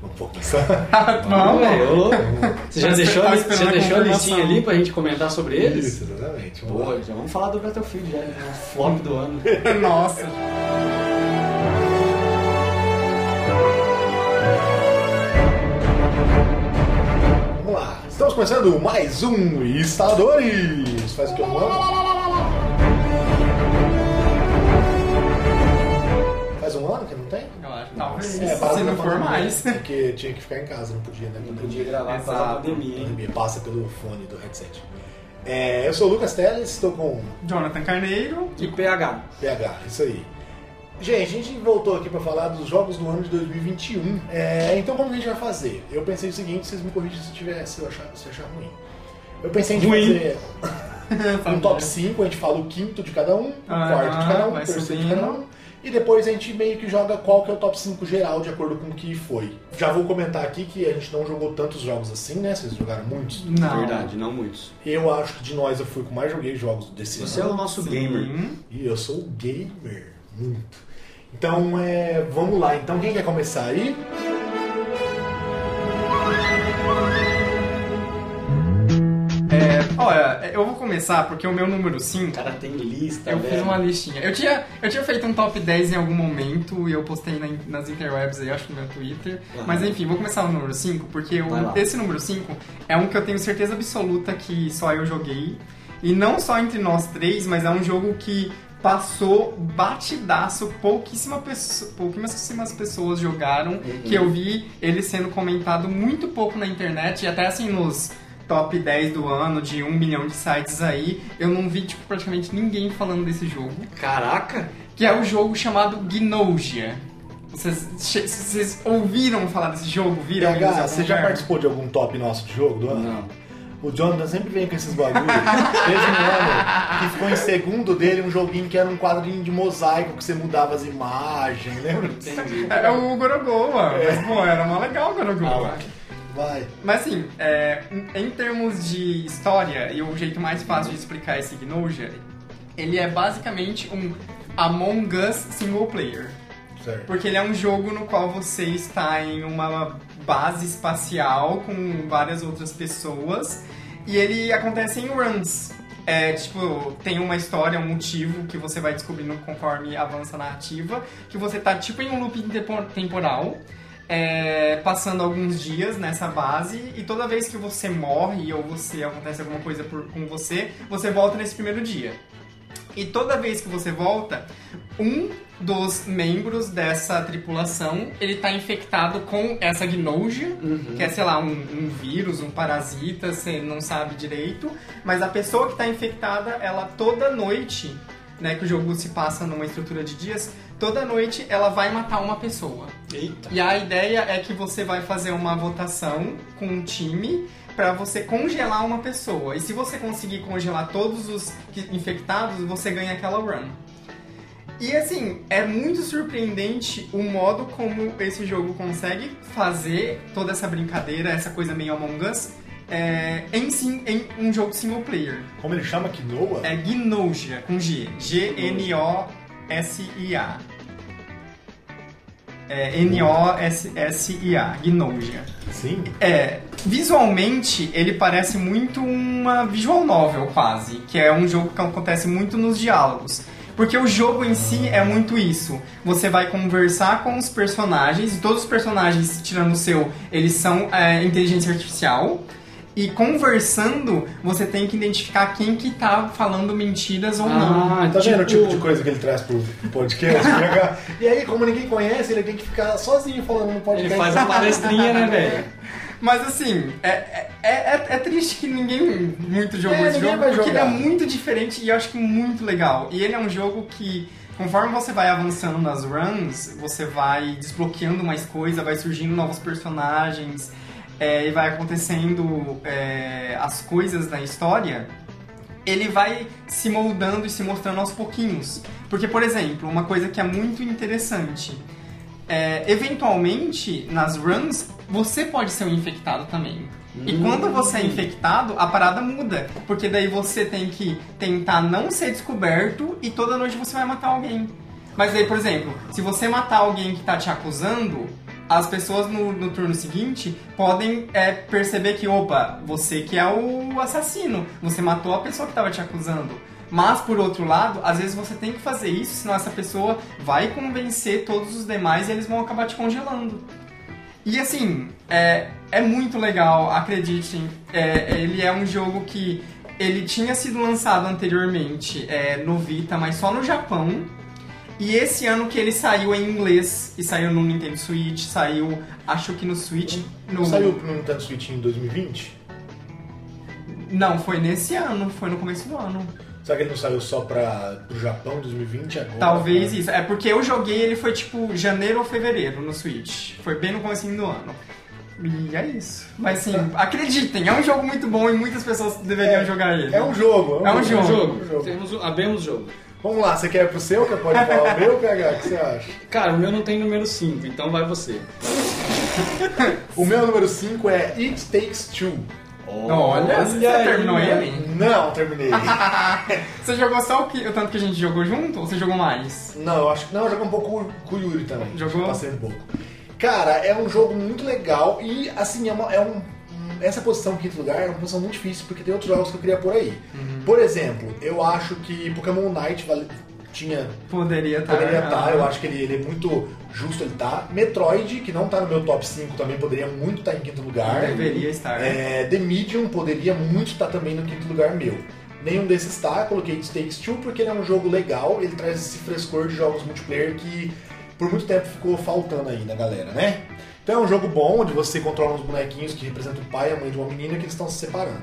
Vamos começar. Vamos. Velho, ô louco. Você já Mas deixou, você tá você a deixou a listinha ali pra gente comentar sobre eles? Isso, exatamente. Vamos Pô, lá. já vamos falar do Battlefield, já, né? o flop do ano. Nossa. Vamos lá. Estamos começando mais um Instaladores. Faz o que eu amo. Faz um ano que não tem? Talvez. É, para se não for mais. Porque tinha que ficar em casa, não podia, né? Não podia gravar por causa da pandemia, hein? pandemia passa pelo fone do headset. É, eu sou o Lucas Teles, estou com Jonathan Carneiro. E PH. PH, isso aí. Gente, a gente voltou aqui para falar dos jogos do ano de 2021. É, então, como a gente vai fazer? Eu pensei o seguinte, vocês me corrigem se, tiver, se, eu achar, se eu achar ruim. Eu pensei em Ruim. fazer um top 5, a gente fala o quinto de cada um, o Ah, quarto de cada um, o terceiro de cada um. E depois a gente meio que joga qual que é o top 5 geral, de acordo com o que foi. Já vou comentar aqui que a gente não jogou tantos jogos assim, né? Vocês jogaram muitos. Não. Verdade, não muitos. Eu acho que de nós eu fui com mais joguei jogos desse Você é ano. o nosso Sim. gamer. E eu sou gamer, muito. Então, é, vamos lá. Então, quem quer começar aí? Olha, eu vou começar porque o meu número 5 O cara tem lista, Eu velho. fiz uma listinha. Eu tinha, eu tinha feito um top 10 em algum momento e eu postei na- nas interwebs aí, acho que no meu Twitter. Aham. Mas enfim, vou começar no número 5, porque esse número 5 é um que eu tenho certeza absoluta que só eu joguei. E não só entre nós três, mas é um jogo que passou batidaço, pouquíssima pesso- pouquíssimas pessoas jogaram, Uhum. que eu vi ele sendo comentado muito pouco na internet, e até assim nos top 10 do ano, de um milhão de sites aí, eu não vi tipo, praticamente ninguém falando desse jogo, Caraca! que é o jogo chamado Gnosia. Vocês, vocês ouviram falar desse jogo? Viram? PH, você já participou de algum top nosso de jogo do ano? Não. O Jonathan sempre vem com esses bagulhos. Teve um ano que ficou em segundo dele um joguinho que era um quadrinho de mosaico que você mudava as imagens, lembra? Entendi. É, é o Gorogoa, mas pô, era mó legal o Gorogoa. Ah. Vai. Mas assim, é, em- termos de história, e o jeito mais fácil de explicar esse Gnosia, ele é basicamente um Among Us single player. Certo. Porque ele é um jogo no qual você está em uma base espacial com várias outras pessoas e ele acontece em runs. É, tipo, tem uma história, um motivo que você vai descobrindo conforme avança a narrativa, que você tá tipo em um loop tempo- temporal, é, passando alguns dias nessa base e toda vez que você morre ou você acontece alguma coisa por- com você, você volta nesse primeiro dia. E toda vez que você volta, um dos membros dessa tripulação, ele tá infectado com essa gnosia, Uhum. que é, sei lá, um, um vírus, um parasita, você não sabe direito. Mas a pessoa que tá infectada, ela toda noite, né, que o jogo se passa numa estrutura de dias, toda noite ela vai matar uma pessoa. Eita. E a ideia é que você vai fazer uma votação com um time para você congelar uma pessoa. E se você conseguir congelar todos os infectados, você ganha aquela run. E assim, é muito surpreendente o modo como esse jogo consegue fazer toda essa brincadeira, essa coisa meio Among Us, é, em, sim, em um jogo single player. Como ele chama Quinoa? É Gnosia, com G. G-N-O-S-I-A. É N-O-S-S-I-A, Gnosia. Sim. É, visualmente ele parece muito uma visual novel quase, que é um jogo que acontece muito nos diálogos. Porque o jogo em si é muito isso. Você vai conversar com os personagens, e todos os personagens, tirando o seu, eles são é, inteligência artificial. E conversando, você tem que identificar quem que tá falando mentiras ou não. Ah, Tá vendo o tipo tipo de coisa que ele traz pro podcast? E aí, como ninguém conhece, ele tem que ficar sozinho falando no podcast. Ele faz a palestrinha, né, velho? Mas assim, é, é, é, é triste que ninguém muito jogou É, esse jogo, porque jogar. ele é muito diferente e eu acho que muito legal. E ele é um jogo que, conforme você vai avançando nas runs, você vai desbloqueando mais coisa, vai surgindo novos personagens, é, e vai acontecendo é, as coisas na história. Ele vai se moldando e se mostrando aos pouquinhos. Porque, por exemplo, uma coisa que é muito interessante é, eventualmente, nas runs, você pode ser um infectado também. E quando você é infectado, a parada muda. Porque daí você tem que tentar não ser descoberto e toda noite você vai matar alguém. Mas aí, por exemplo, se você matar alguém que tá te acusando, as pessoas no, no turno seguinte podem é, perceber que, opa, você que é o assassino, você matou a pessoa que estava te acusando. Mas, por outro lado, às vezes você tem que fazer isso, senão essa pessoa vai convencer todos os demais e eles vão acabar te congelando. E assim, é, é muito legal, acreditem. É, ele é um jogo que ele tinha sido lançado anteriormente é, no Vita, mas só no Japão. E esse ano que ele saiu em inglês e saiu no Nintendo Switch, saiu, acho que no Switch. No... Saiu no Nintendo Switch em 2020? Não, foi nesse ano, foi no começo do ano. Será que ele não saiu só para o Japão 2020 agora? Talvez né? isso. É porque eu joguei, ele foi tipo janeiro ou fevereiro no Switch. Foi bem no começo do ano. E é isso. Mas assim, acreditem, é um jogo muito bom e muitas pessoas deveriam É, jogar ele. É um jogo. É um jogo. Jogo. É um jogo. Temos, o- abemos o jogo. Vamos lá, você quer ir pro seu? Que pode falar o meu, PH? O que você acha? Cara, o meu não tem número 5, então vai você. O meu número 5 é It Takes Two. Olha, você aí, terminou ele? Não, terminei. Você jogou só o, que, o tanto que a gente jogou junto ou você jogou mais? não, eu acho que. Não, eu joguei um pouco com o Yuri também. Jogou? Passei um pouco. Cara, é um jogo muito legal e, assim, é, uma- é um. Essa posição em quinto lugar é uma posição muito difícil porque tem outros jogos que eu queria por aí. Uhum. Por exemplo, eu acho que Pokémon Night vale- tinha Poderia estar. Poderia estar, eu acho que ele, ele é muito justo ele tá. Metroid, que não tá no meu top 5, também poderia muito estar em quinto lugar. Deveria estar. É, The Medium poderia muito estar também no quinto lugar meu. Nenhum desses está, coloquei It Takes Two porque ele é um jogo legal, ele traz esse frescor de jogos multiplayer que por muito tempo ficou faltando aí na galera, né? Então é um jogo bom, onde você controla uns bonequinhos que representam o pai e a mãe de uma menina que estão se separando.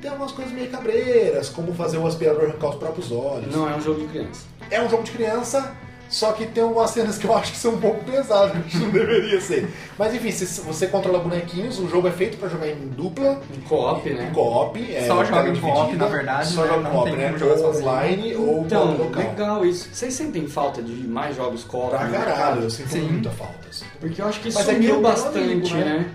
Tem algumas coisas meio cabreiras, como fazer o aspirador arrancar os próprios olhos. Não é um jogo de criança. É um jogo de criança, só que tem algumas cenas que eu acho que são um pouco pesadas, que não deveria ser. Mas enfim, se você controla bonequinhos, o jogo é feito pra jogar em dupla, Um co-op, em né? co-op. É, Só joga em co-op, na verdade, Só né? joga Não co-op, né? jogar Ou online ou Então, local. legal isso. Vocês sentem falta de mais jogos co-op? Pra caralho, eu sinto Sim. muita falta. assim. Porque eu acho que Mas é que sumiu eu tenho bastante, amigo, né? né?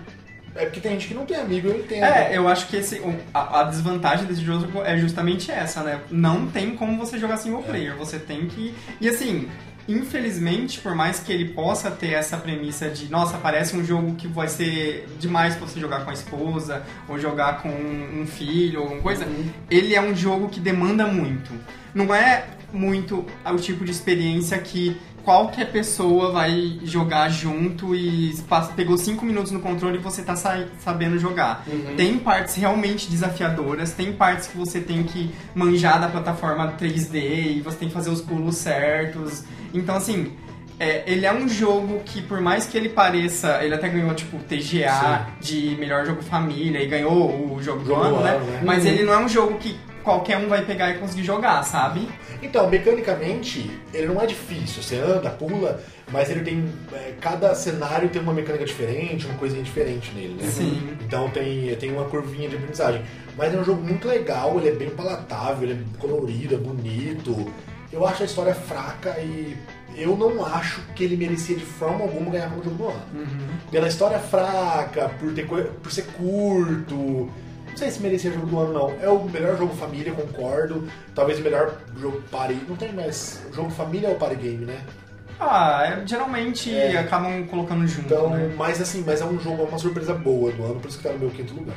É porque tem gente que não tem amigo, eu entendo. É, eu acho que esse, o- a, a desvantagem desse jogo é justamente essa, né? Não tem como você jogar single player, você tem que. E assim, infelizmente, por mais que ele possa ter essa premissa de, nossa, parece um jogo que vai ser demais pra você jogar com a esposa, ou jogar com um filho, ou alguma coisa, ele é um jogo que demanda muito. Não é muito o tipo de experiência que qualquer pessoa vai jogar junto e passa- pegou 5 minutos no controle e você tá sa- sabendo jogar. Uhum. Tem partes realmente desafiadoras, tem partes que você tem que manjar da plataforma 3D e você tem que fazer os pulos certos. Então, assim, é, ele é um jogo que, por mais que ele pareça, ele até ganhou, tipo, TGA de melhor jogo família e ganhou o jogo do ano, né? né? Mas Uhum. ele não é um jogo que qualquer um vai pegar e conseguir jogar, sabe? Então, mecanicamente, ele não é difícil. Você anda, pula, mas ele tem. é, cada cenário tem uma mecânica diferente, uma coisinha diferente nele, né? Sim. Então tem, tem uma curvinha de aprendizagem. Mas é um jogo muito legal, ele é bem palatável, ele é colorido, é bonito. Eu acho a história fraca e eu não acho que ele merecia de forma alguma ganhar como jogo do ano. Uhum. Pela história fraca, por, ter, por ser curto. Não sei se merecia jogo do ano, não. É o melhor jogo família, concordo. Talvez o melhor jogo party. Não tem mais. Jogo família é o party game, né? Ah, é- geralmente É. acabam colocando junto, Então, né? mas assim, mas é um jogo, é uma surpresa boa do ano, por isso que tá no meu quinto lugar.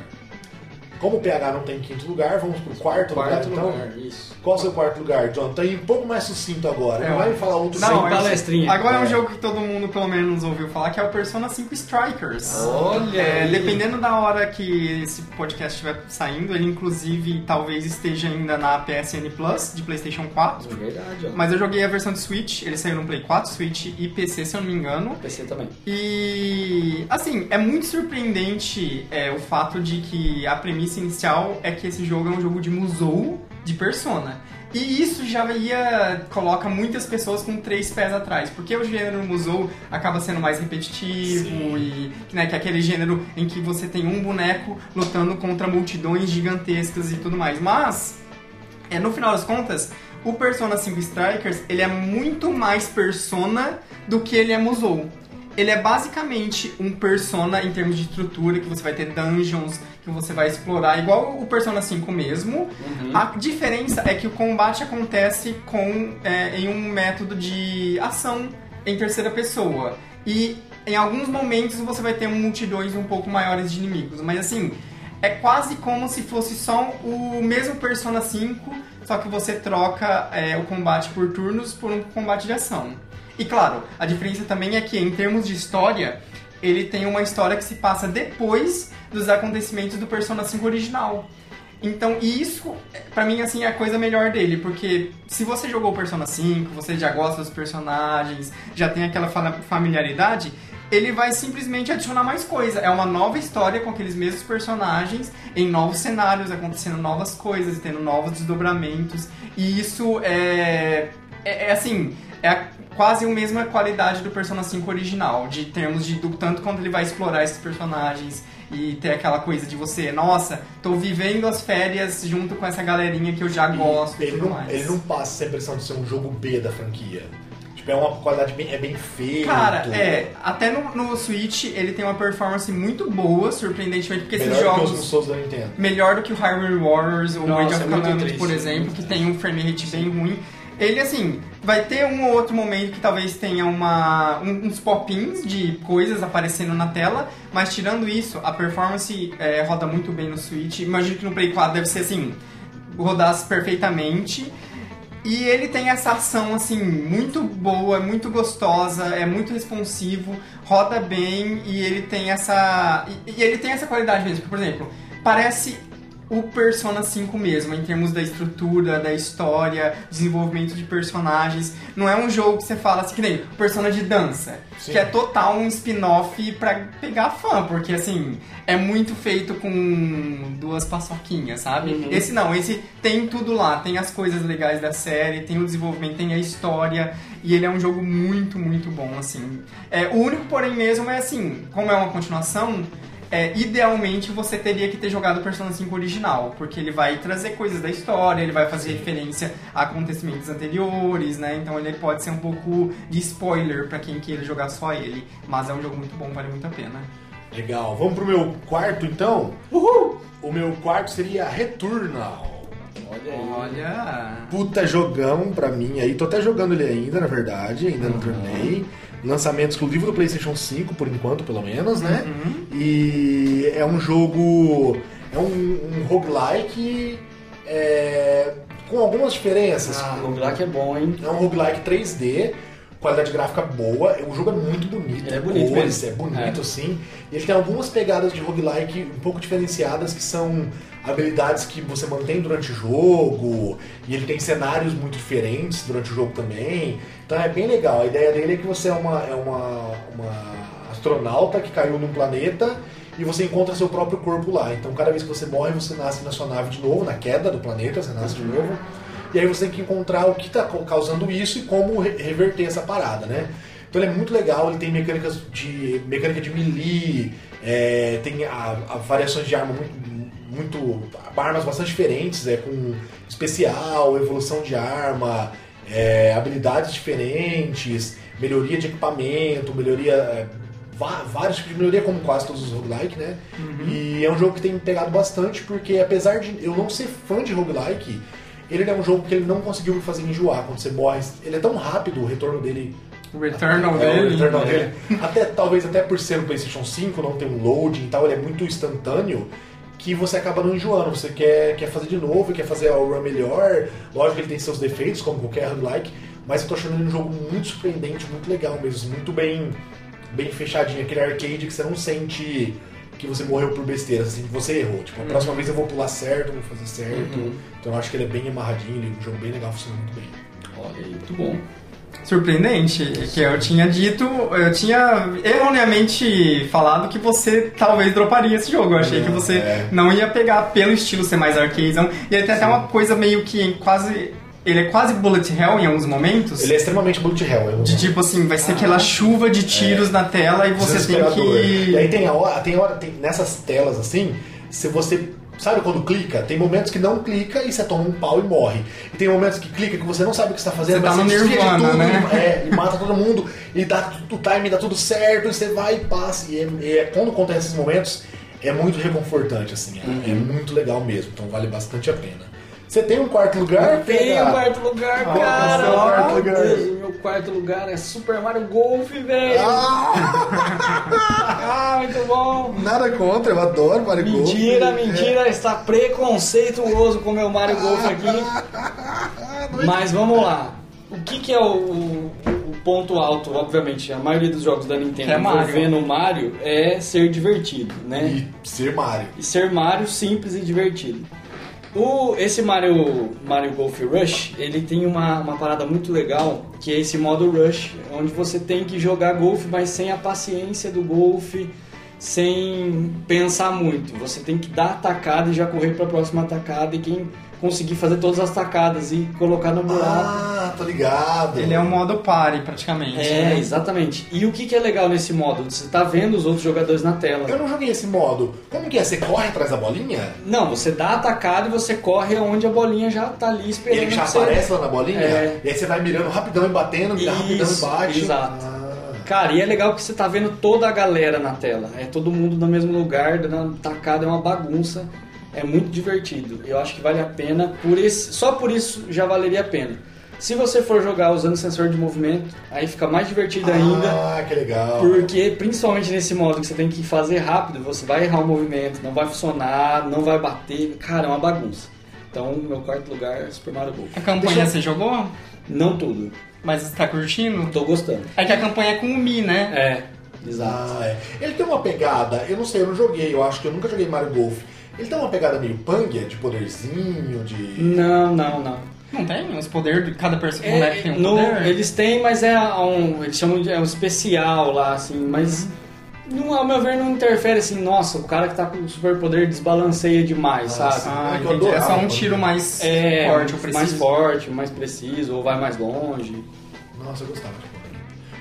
Como o PH não tem quinto lugar, vamos pro quarto, Quarto lugar, então. lugar, isso. Qual é o seu quarto lugar, John? Tá um pouco mais sucinto agora. É, não vai me falar outro Não, Sem eu- palestrinha. Agora é um É. jogo que todo mundo pelo menos ouviu falar, que é o Persona 5 Strikers. Olha É, dependendo da hora que esse podcast estiver saindo, ele inclusive talvez esteja ainda na PSN Plus de PlayStation 4. É verdade, ó. Mas eu joguei a versão de Switch, ele saiu no Play 4, Switch e PC, se eu não me engano. PC também. E assim, é muito surpreendente é, o fato de que a premissa inicial é que esse jogo é um jogo de Musou de Persona. E isso já ia coloca muitas pessoas com três pés atrás, porque o gênero Musou acaba sendo mais repetitivo Sim. e né, que é aquele gênero em que você tem um boneco lutando contra multidões gigantescas e tudo mais. Mas é, no final das contas, o Persona 5 Strikers, ele é muito mais Persona do que ele é Musou. Ele é basicamente um Persona em termos de estrutura, que você vai ter dungeons, que você vai explorar, igual o Persona 5 mesmo. Uhum. A diferença é que o combate acontece com, é, em um método de ação em terceira pessoa. E Em alguns momentos você vai ter um multidões um pouco maiores de inimigos, mas assim, é quase como se fosse só o mesmo Persona 5, só que você troca é, o combate por turnos por um combate de ação. E claro, a diferença também é que em termos de história, ele tem uma história que se passa depois dos acontecimentos do Persona 5 original. Então, isso, pra mim, assim, é a coisa melhor dele, porque se você jogou Persona 5, você já gosta dos personagens, já tem aquela fa- familiaridade, ele vai simplesmente adicionar mais coisa. É uma nova história com aqueles mesmos personagens, em novos cenários, acontecendo novas coisas, tendo novos desdobramentos. E isso é, é, é assim, é a- quase a mesma qualidade do Persona 5 original, de termos de do tanto quanto ele vai explorar esses personagens e ter aquela coisa de você, nossa, tô vivendo as férias junto com essa galerinha que eu já gosto e, ele tudo não, mais. ele não passa essa impressão de ser um jogo B da franquia. Tipo, é uma qualidade bem, é bem feito. Cara, é, até no, no Switch ele tem uma performance muito boa, surpreendentemente, porque esses Melhor que os jogos. Souls da Nintendo. melhor do que o Hyrule Warriors ou Nossa, Age of é Calamity, por exemplo, que tem um frame rate bem ruim. Ele, assim, vai ter um ou outro momento que talvez tenha uma, um- uns pop-ins de coisas aparecendo na tela, mas tirando isso, a performance é, roda muito bem no Switch. Imagino que no Play 4 deve ser, assim, rodasse perfeitamente. E ele tem essa ação, assim, muito boa, muito gostosa, é muito responsivo, roda bem e ele tem essa. E, e ele tem essa qualidade mesmo. Por exemplo, parece o Persona 5 mesmo, em termos da estrutura, da história, desenvolvimento de personagens. Não é um jogo que você fala assim, que nem Persona de dança, Sim. que é total um spin-off pra pegar fã, porque assim, é muito feito com duas paçoquinhas, sabe? Uhum. Esse não, esse tem tudo lá, tem as coisas legais da série, tem o desenvolvimento, tem a história, e ele é um jogo muito, muito bom, assim. É, o único porém mesmo é assim, como é uma continuação, é, idealmente você teria que ter jogado o Persona 5 original, porque ele vai trazer coisas da história, ele vai fazer referência a acontecimentos anteriores, né? Então ele pode ser um pouco de spoiler pra quem queira jogar só ele, mas é um jogo muito bom, vale muito a pena. Legal. Vamos pro meu quarto, então? Uhul! O meu quarto seria Returnal. Olha aí. Olha, Puta jogão pra mim aí. Tô até jogando ele ainda, na verdade. Ainda não terminei. Lançamento exclusivo do PlayStation 5, por enquanto, pelo menos, né? E é um jogo. É um, um roguelike é, com algumas diferenças. Ah, o roguelike é bom, hein? É um roguelike 3D, qualidade gráfica boa. O jogo é muito bonito. Ele é bonito cores, mesmo. É bonito, É. sim. E ele tem algumas pegadas de roguelike um pouco diferenciadas, que são habilidades que você mantém durante o jogo. E ele tem cenários muito diferentes durante o jogo também. Então é bem legal. A ideia dele é que você é uma, é uma, uma astronauta que caiu num planeta e você encontra seu próprio corpo lá. Então cada vez que você morre, você nasce na sua nave de novo, na queda do planeta, você nasce de novo. E aí você tem que encontrar o que está causando isso e como re- reverter essa parada, né? Então ele é muito legal, ele tem mecânicas de mecânica de melee, é, tem a, a variações de arma muito, muito armas bastante diferentes, é com especial, evolução de arma, é, habilidades diferentes, melhoria de equipamento, melhoria é, vários tipos de melhoria como quase todos os roguelike, né? E é um jogo que tem me pegado bastante porque apesar de eu não ser fã de roguelike, ele é um jogo que ele não conseguiu me fazer enjoar quando você morre. Ele é tão rápido, o retorno dele o Returnal é, o dele. Returnal é. dele. Até, talvez até por ser um PlayStation 5, não tem um loading e tal, ele é muito instantâneo que você acaba não enjoando. Você quer, quer fazer de novo, quer fazer a run melhor. Lógico que ele tem seus defeitos, como qualquer roguelike, mas eu tô achando ele um jogo muito surpreendente, muito legal mesmo, muito bem, bem fechadinho. Aquele arcade que você não sente que você morreu por besteira, assim, que você errou. Tipo, a próxima vez eu vou pular certo, vou fazer certo. Uhum. Então eu acho que ele é bem amarradinho, ele é um jogo bem legal, funciona muito bem. Olha aí, muito bom. Surpreendente, que eu tinha dito, eu tinha erroneamente falado que você talvez droparia esse jogo. Eu achei que você é. não ia pegar pelo estilo ser mais arcadezão. E ele tem até uma coisa meio que quase. Ele é quase bullet hell em alguns momentos. Ele é extremamente bullet hell. De tipo assim, vai ser aquela chuva de tiros na tela e você tem Desesperador. E aí que. tem a hora, tem hora, tem nessas telas assim, se você sabe quando clica, tem momentos que não clica e você toma um pau e morre. E tem momentos que clica que você não sabe o que está fazendo, Você tá mas no você Nirvana, tudo, né? e- É, e mata todo mundo e dá o time dá tudo certo, e você vai e passa. E é, é- quando acontece esses momentos é muito reconfortante assim, é, é muito legal mesmo, então vale bastante a pena. Você tem um quarto lugar? Eu tenho um quarto lugar, é o cara. seu quarto Meu lugar? Deus, o meu quarto lugar é Super Mario Golf, velho. Ah, Ah, muito bom. nada contra, eu adoro Mario Golf. Mentira, mentira, está preconceituoso com o meu Mario Golf aqui. Mas vamos lá. O que, que é o, o- o ponto alto, obviamente, a maioria dos jogos da Nintendo Que é Mario. envolvendo o Mario é ser divertido, né? E ser Mario. E ser Mario simples e divertido. O, esse Mario, Mario Golf Rush, ele tem uma, uma parada muito legal, que é esse modo Rush, onde você tem que jogar golfe, mas sem a paciência do golfe, sem pensar muito. Você tem que dar a tacada e já correr para a próxima tacada, e quem conseguir fazer todas as tacadas e colocar no buraco. Ah, tô ligado. Ele é um modo party, praticamente. É, né? exatamente. E o que, que é legal nesse modo? Você tá vendo os outros jogadores na tela. Eu não joguei esse modo. Como que é? Você corre atrás da bolinha? Não, você dá a tacada e você corre aonde a bolinha já tá ali esperando. Ele já você. aparece lá na bolinha? É. E aí você vai mirando rapidão e batendo, mira rapidão e Isso, bate. exato. Ah. Cara, e é legal que você tá vendo toda a galera na tela. É todo mundo no mesmo lugar, dando tacada, é uma bagunça. É muito divertido. Eu acho que vale a pena. Por esse, só por isso já valeria a pena. Se você for jogar usando sensor de movimento, aí fica mais divertido ainda. Ah, que legal. Porque, principalmente nesse modo que você tem que fazer rápido, você vai errar o movimento, não vai funcionar, não vai bater. Cara, é uma bagunça. Então, meu quarto lugar é Super Mario Golf. A campanha Deixa você jogou? Não tudo. Mas você tá curtindo? Tô gostando. É que a campanha é com o Mi, né? É, exato. Ah, é. Ele tem uma pegada, eu não sei, eu não joguei, eu acho que eu nunca joguei Mario Golf. Ele tem uma pegada meio pangia, de poderzinho, de. Não, não, não. Não tem? Os poderes de cada person- É, boneco tem um no- poder? eles têm, mas é um. Eles chamam de é um especial lá, assim, mas. Não, ao meu ver, não interfere assim, nossa, o cara que tá com superpoder desbalanceia demais, Ah, sabe? sim. Ah, É. É só um tiro mais É, forte, mais preciso. forte, mais preciso, ou vai mais longe. Nossa, eu gostava de.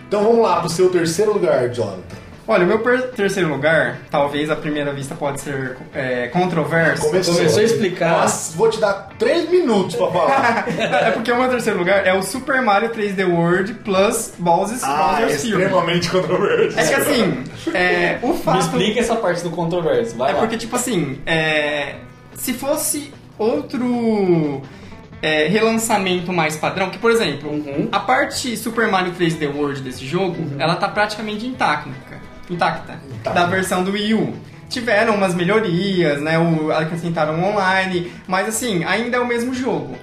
Então vamos lá pro seu terceiro lugar, Jonathan. Olha, o meu terceiro lugar, talvez à primeira vista pode ser é, controverso. Começou a explicar. Nossa, vou te dar três minutos pra falar. é porque o meu terceiro lugar é o Super Mario 3D World plus Bowser's, ah, é Fury. extremamente controverso. É que assim, é, o Me fato... explica essa parte do controverso, vai É lá. porque, tipo assim, é, se fosse outro é, relançamento mais padrão, que, por exemplo, Uhum. a parte Super Mario 3D World desse jogo, ela tá praticamente intacta, intacta, Intacta. da versão do Wii U. Tiveram umas melhorias, né, o, acrescentaram online, mas assim, ainda é o mesmo jogo.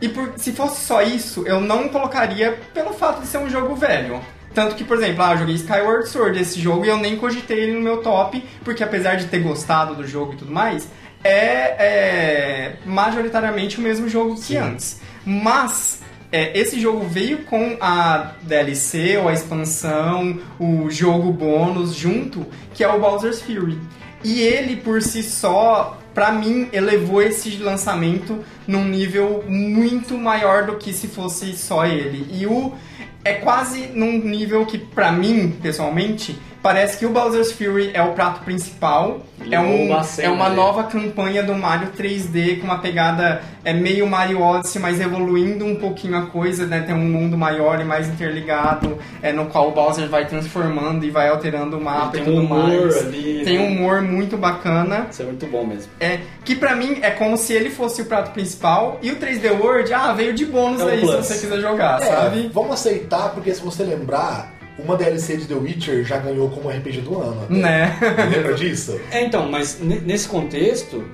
E por- se fosse só isso, eu não colocaria pelo fato de ser um jogo velho. Tanto que, por exemplo, ah, eu joguei Skyward Sword esse jogo e eu nem cogitei ele no meu top, porque apesar de ter gostado do jogo e tudo mais, é, é majoritariamente o mesmo jogo que antes. Mas é, esse jogo veio com a DLC ou a expansão, o jogo bônus junto, que é o Bowser's Fury. E ele por si só, pra mim, elevou esse lançamento num nível muito maior do que se fosse só ele. E o é quase num nível que pra mim, pessoalmente, parece que o Bowser's Fury é o prato principal. Ele É, um, cena, é uma né? nova campanha do Mario 3D com uma pegada é meio Mario Odyssey, mas evoluindo um pouquinho a coisa, né? Tem um mundo maior e mais interligado, é, no qual o Bowser vai transformando e vai alterando o mapa Tem e tudo um humor mais. ali, Tem né? um humor muito bacana. Isso é muito bom mesmo. É, que pra mim é como se ele fosse o prato principal e o 3D World, ah, veio de bônus É o aí plus. se você quiser jogar, É, sabe? Vamos aceitar, porque se você lembrar, uma DLC de The Witcher já ganhou como RPG do ano. até. Né? Lembra disso? É, então, mas ne- nesse contexto,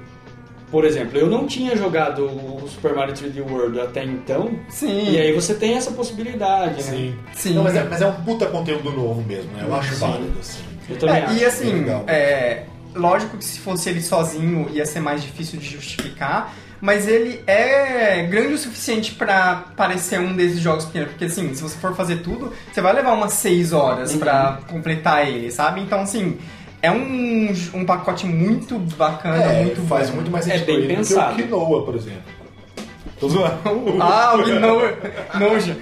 por exemplo, eu não tinha jogado o Super Mario 3D World até então, Sim. e aí você tem essa possibilidade, né? Sim. Não, mas, é, mas é um puta conteúdo novo mesmo, né? Eu acho Sim. válido, assim. Eu também É, acho. e assim, é, lógico que se fosse ele sozinho ia ser mais difícil de justificar, mas ele é grande o suficiente pra parecer um desses jogos pequenos, porque assim, se você for fazer tudo, você vai levar umas 6 horas Uhum. pra completar ele, sabe? Então assim, é um, um pacote muito bacana, É, muito faz bom. muito mais É sentido bem ele do que pensado. o Quinoa, por exemplo. Tô zoando. Ah, o Gnoja. Gnoja.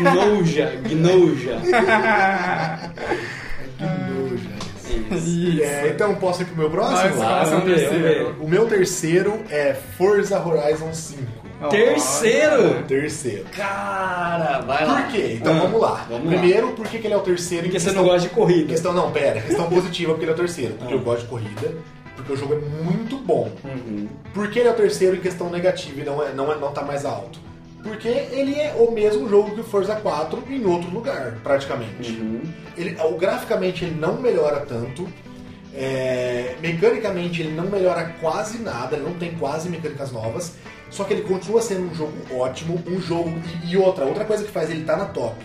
Gnoja, Gnoja. Isso. É, então posso ir pro meu próximo? Vai, Lá, vamos ver. O meu terceiro é Forza Horizon 5. Terceiro? Terceiro. Cara, vai lá. Por quê? Então Ah, vamos lá. vamos lá. Primeiro, por que que ele é o terceiro? em Porque você questão- não gosta de corrida. Questão não, pera, questão positiva porque ele é o terceiro. Porque Ah. eu gosto de corrida. Porque o jogo é muito bom. Uhum. Por que ele é o terceiro em questão negativa e não, é, não, é, não tá mais alto? Porque ele é o mesmo jogo que o Forza 4 em outro lugar, praticamente. Uhum. Ele, o, graficamente ele não melhora tanto. é, mecanicamente ele não melhora quase nada, ele não tem quase mecânicas novas. Só que ele continua sendo um jogo ótimo, um jogo. E, e outra, outra coisa que faz ele estar na top.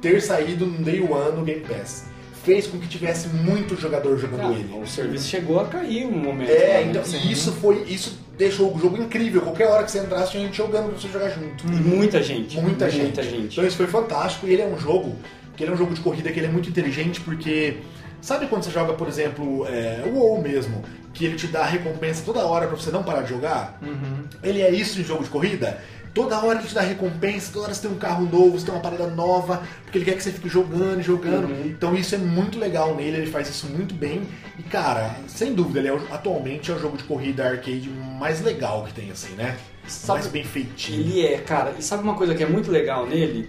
Ter saído no Day One no Game Pass. Fez com que tivesse muito jogador jogando Ah, ele. o serviço chegou a cair um momento. É, né? então, Sim. e isso foi. Isso deixou o jogo incrível. Qualquer hora que você entrasse, tinha gente jogando pra você jogar junto. Muita gente. Muita, gente. Muita gente. Então isso foi fantástico. E ele é um jogo. Que ele é um jogo de corrida que ele é muito inteligente porque. Sabe quando você joga, por exemplo, é, o WoW mesmo, que ele te dá recompensa toda hora pra você não parar de jogar? Uhum. Ele é isso em jogo de corrida? Toda hora ele te dá recompensa, toda hora você tem um carro novo, você tem uma parada nova, porque ele quer que você fique jogando e jogando. Uhum. Então isso é muito legal nele, ele faz isso muito bem. E cara, sem dúvida, ele é, atualmente é o jogo de corrida arcade mais legal que tem, assim, né? Sabe- mais bem feitinho. Ele é, cara. E sabe uma coisa que é muito legal nele?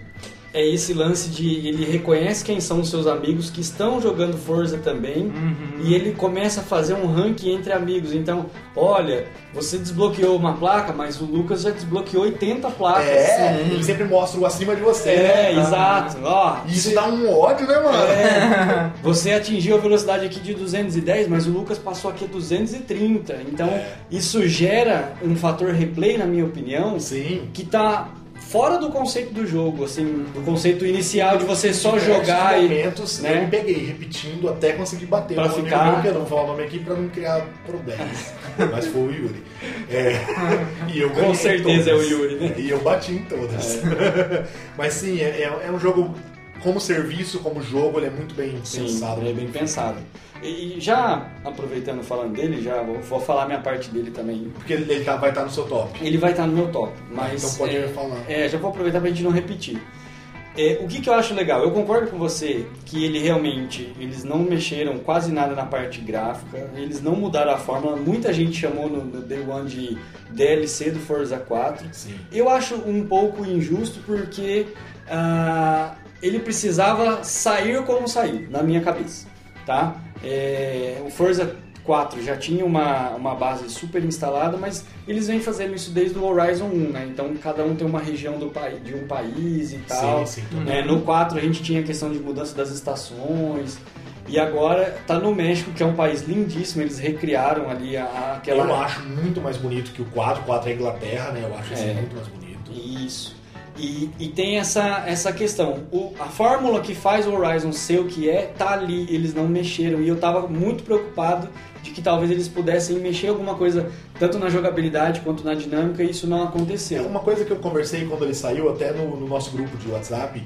É esse lance de ele reconhece quem são os seus amigos que estão jogando Forza também Uhum. e ele começa a fazer um ranking entre amigos. Então, olha, você desbloqueou uma placa, mas o Lucas já desbloqueou 80 placas. É, ele sempre mostra o acima de você. É, né? exato. Ó, E Isso dá um ódio, né, mano? É, você atingiu a velocidade aqui de 210, mas o Lucas passou aqui a 230. Então, É. isso gera um fator replay, na minha opinião, Sim. que tá fora do conceito do jogo, assim, do conceito inicial de você só jogar e. momentos né? eu me peguei repetindo até conseguir bater Pra ficar- meu, que eu não vou falar o nome aqui pra não criar problemas. Mas foi o Yuri. É, e eu Com certeza é o todas. Yuri, né? E eu bati em todas. Mas sim, é, é- é um jogo como serviço, como jogo, ele é muito bem Sim, pensado. ele é bem pensado. E já aproveitando falando dele, já vou, vou falar minha parte dele também. Porque ele, ele tá- vai estar no seu top. Ele vai estar no meu top, mas Então pode é, falar. É, já vou aproveitar pra gente não repetir. É, o que, que eu acho legal? Eu concordo com você que ele realmente, eles não mexeram quase nada na parte gráfica, eles não mudaram a fórmula, muita gente chamou no, no Day One de DLC do Forza 4. Sim. Eu acho um pouco injusto porque ah, ele precisava sair como saiu, na minha cabeça, tá? É, o Forza 4 já tinha uma, uma base super instalada, mas eles vêm fazendo isso desde o Horizon 1, né? Então cada um tem uma região do pai, de um país e tal. Sim, sim. É, no 4 a gente tinha a questão de mudança das estações. E agora tá no México, que é um país lindíssimo, eles recriaram ali a, aquela. Eu acho muito mais bonito que o 4. O 4 é a Inglaterra, né? Eu acho esse É. muito mais bonito. Isso. E, e tem essa, essa questão. O- a fórmula que faz o Horizon ser o que é, tá ali. Eles não mexeram. E eu tava muito preocupado de que talvez eles pudessem mexer alguma coisa, tanto na jogabilidade quanto na dinâmica, e isso não É aconteceu. uma coisa que eu conversei quando ele saiu, até no, no nosso grupo de WhatsApp,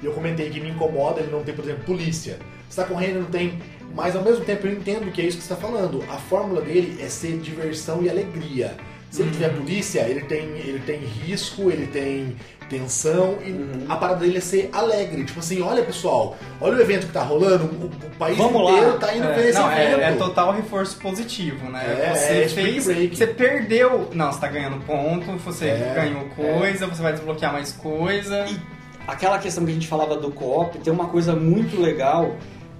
eu comentei que me incomoda ele não ter, por exemplo, polícia. Você tá correndo, não tem. Mas ao mesmo tempo eu entendo que é isso que você está falando. A fórmula dele é ser diversão e alegria. Se ele tiver polícia, ele tem, ele tem risco, ele tem tensão, e Uhum. a parada dele é ser alegre. Tipo assim, olha pessoal, olha o evento que tá rolando, o, o país Vamos lá. inteiro tá indo É, esse não, evento. é, é total reforço positivo, né? É, você é spring fez. break. Você perdeu. Não, você tá ganhando ponto, você É, ganhou coisa, você vai desbloquear mais coisa. E aquela questão que a gente falava do co-op, tem uma coisa muito legal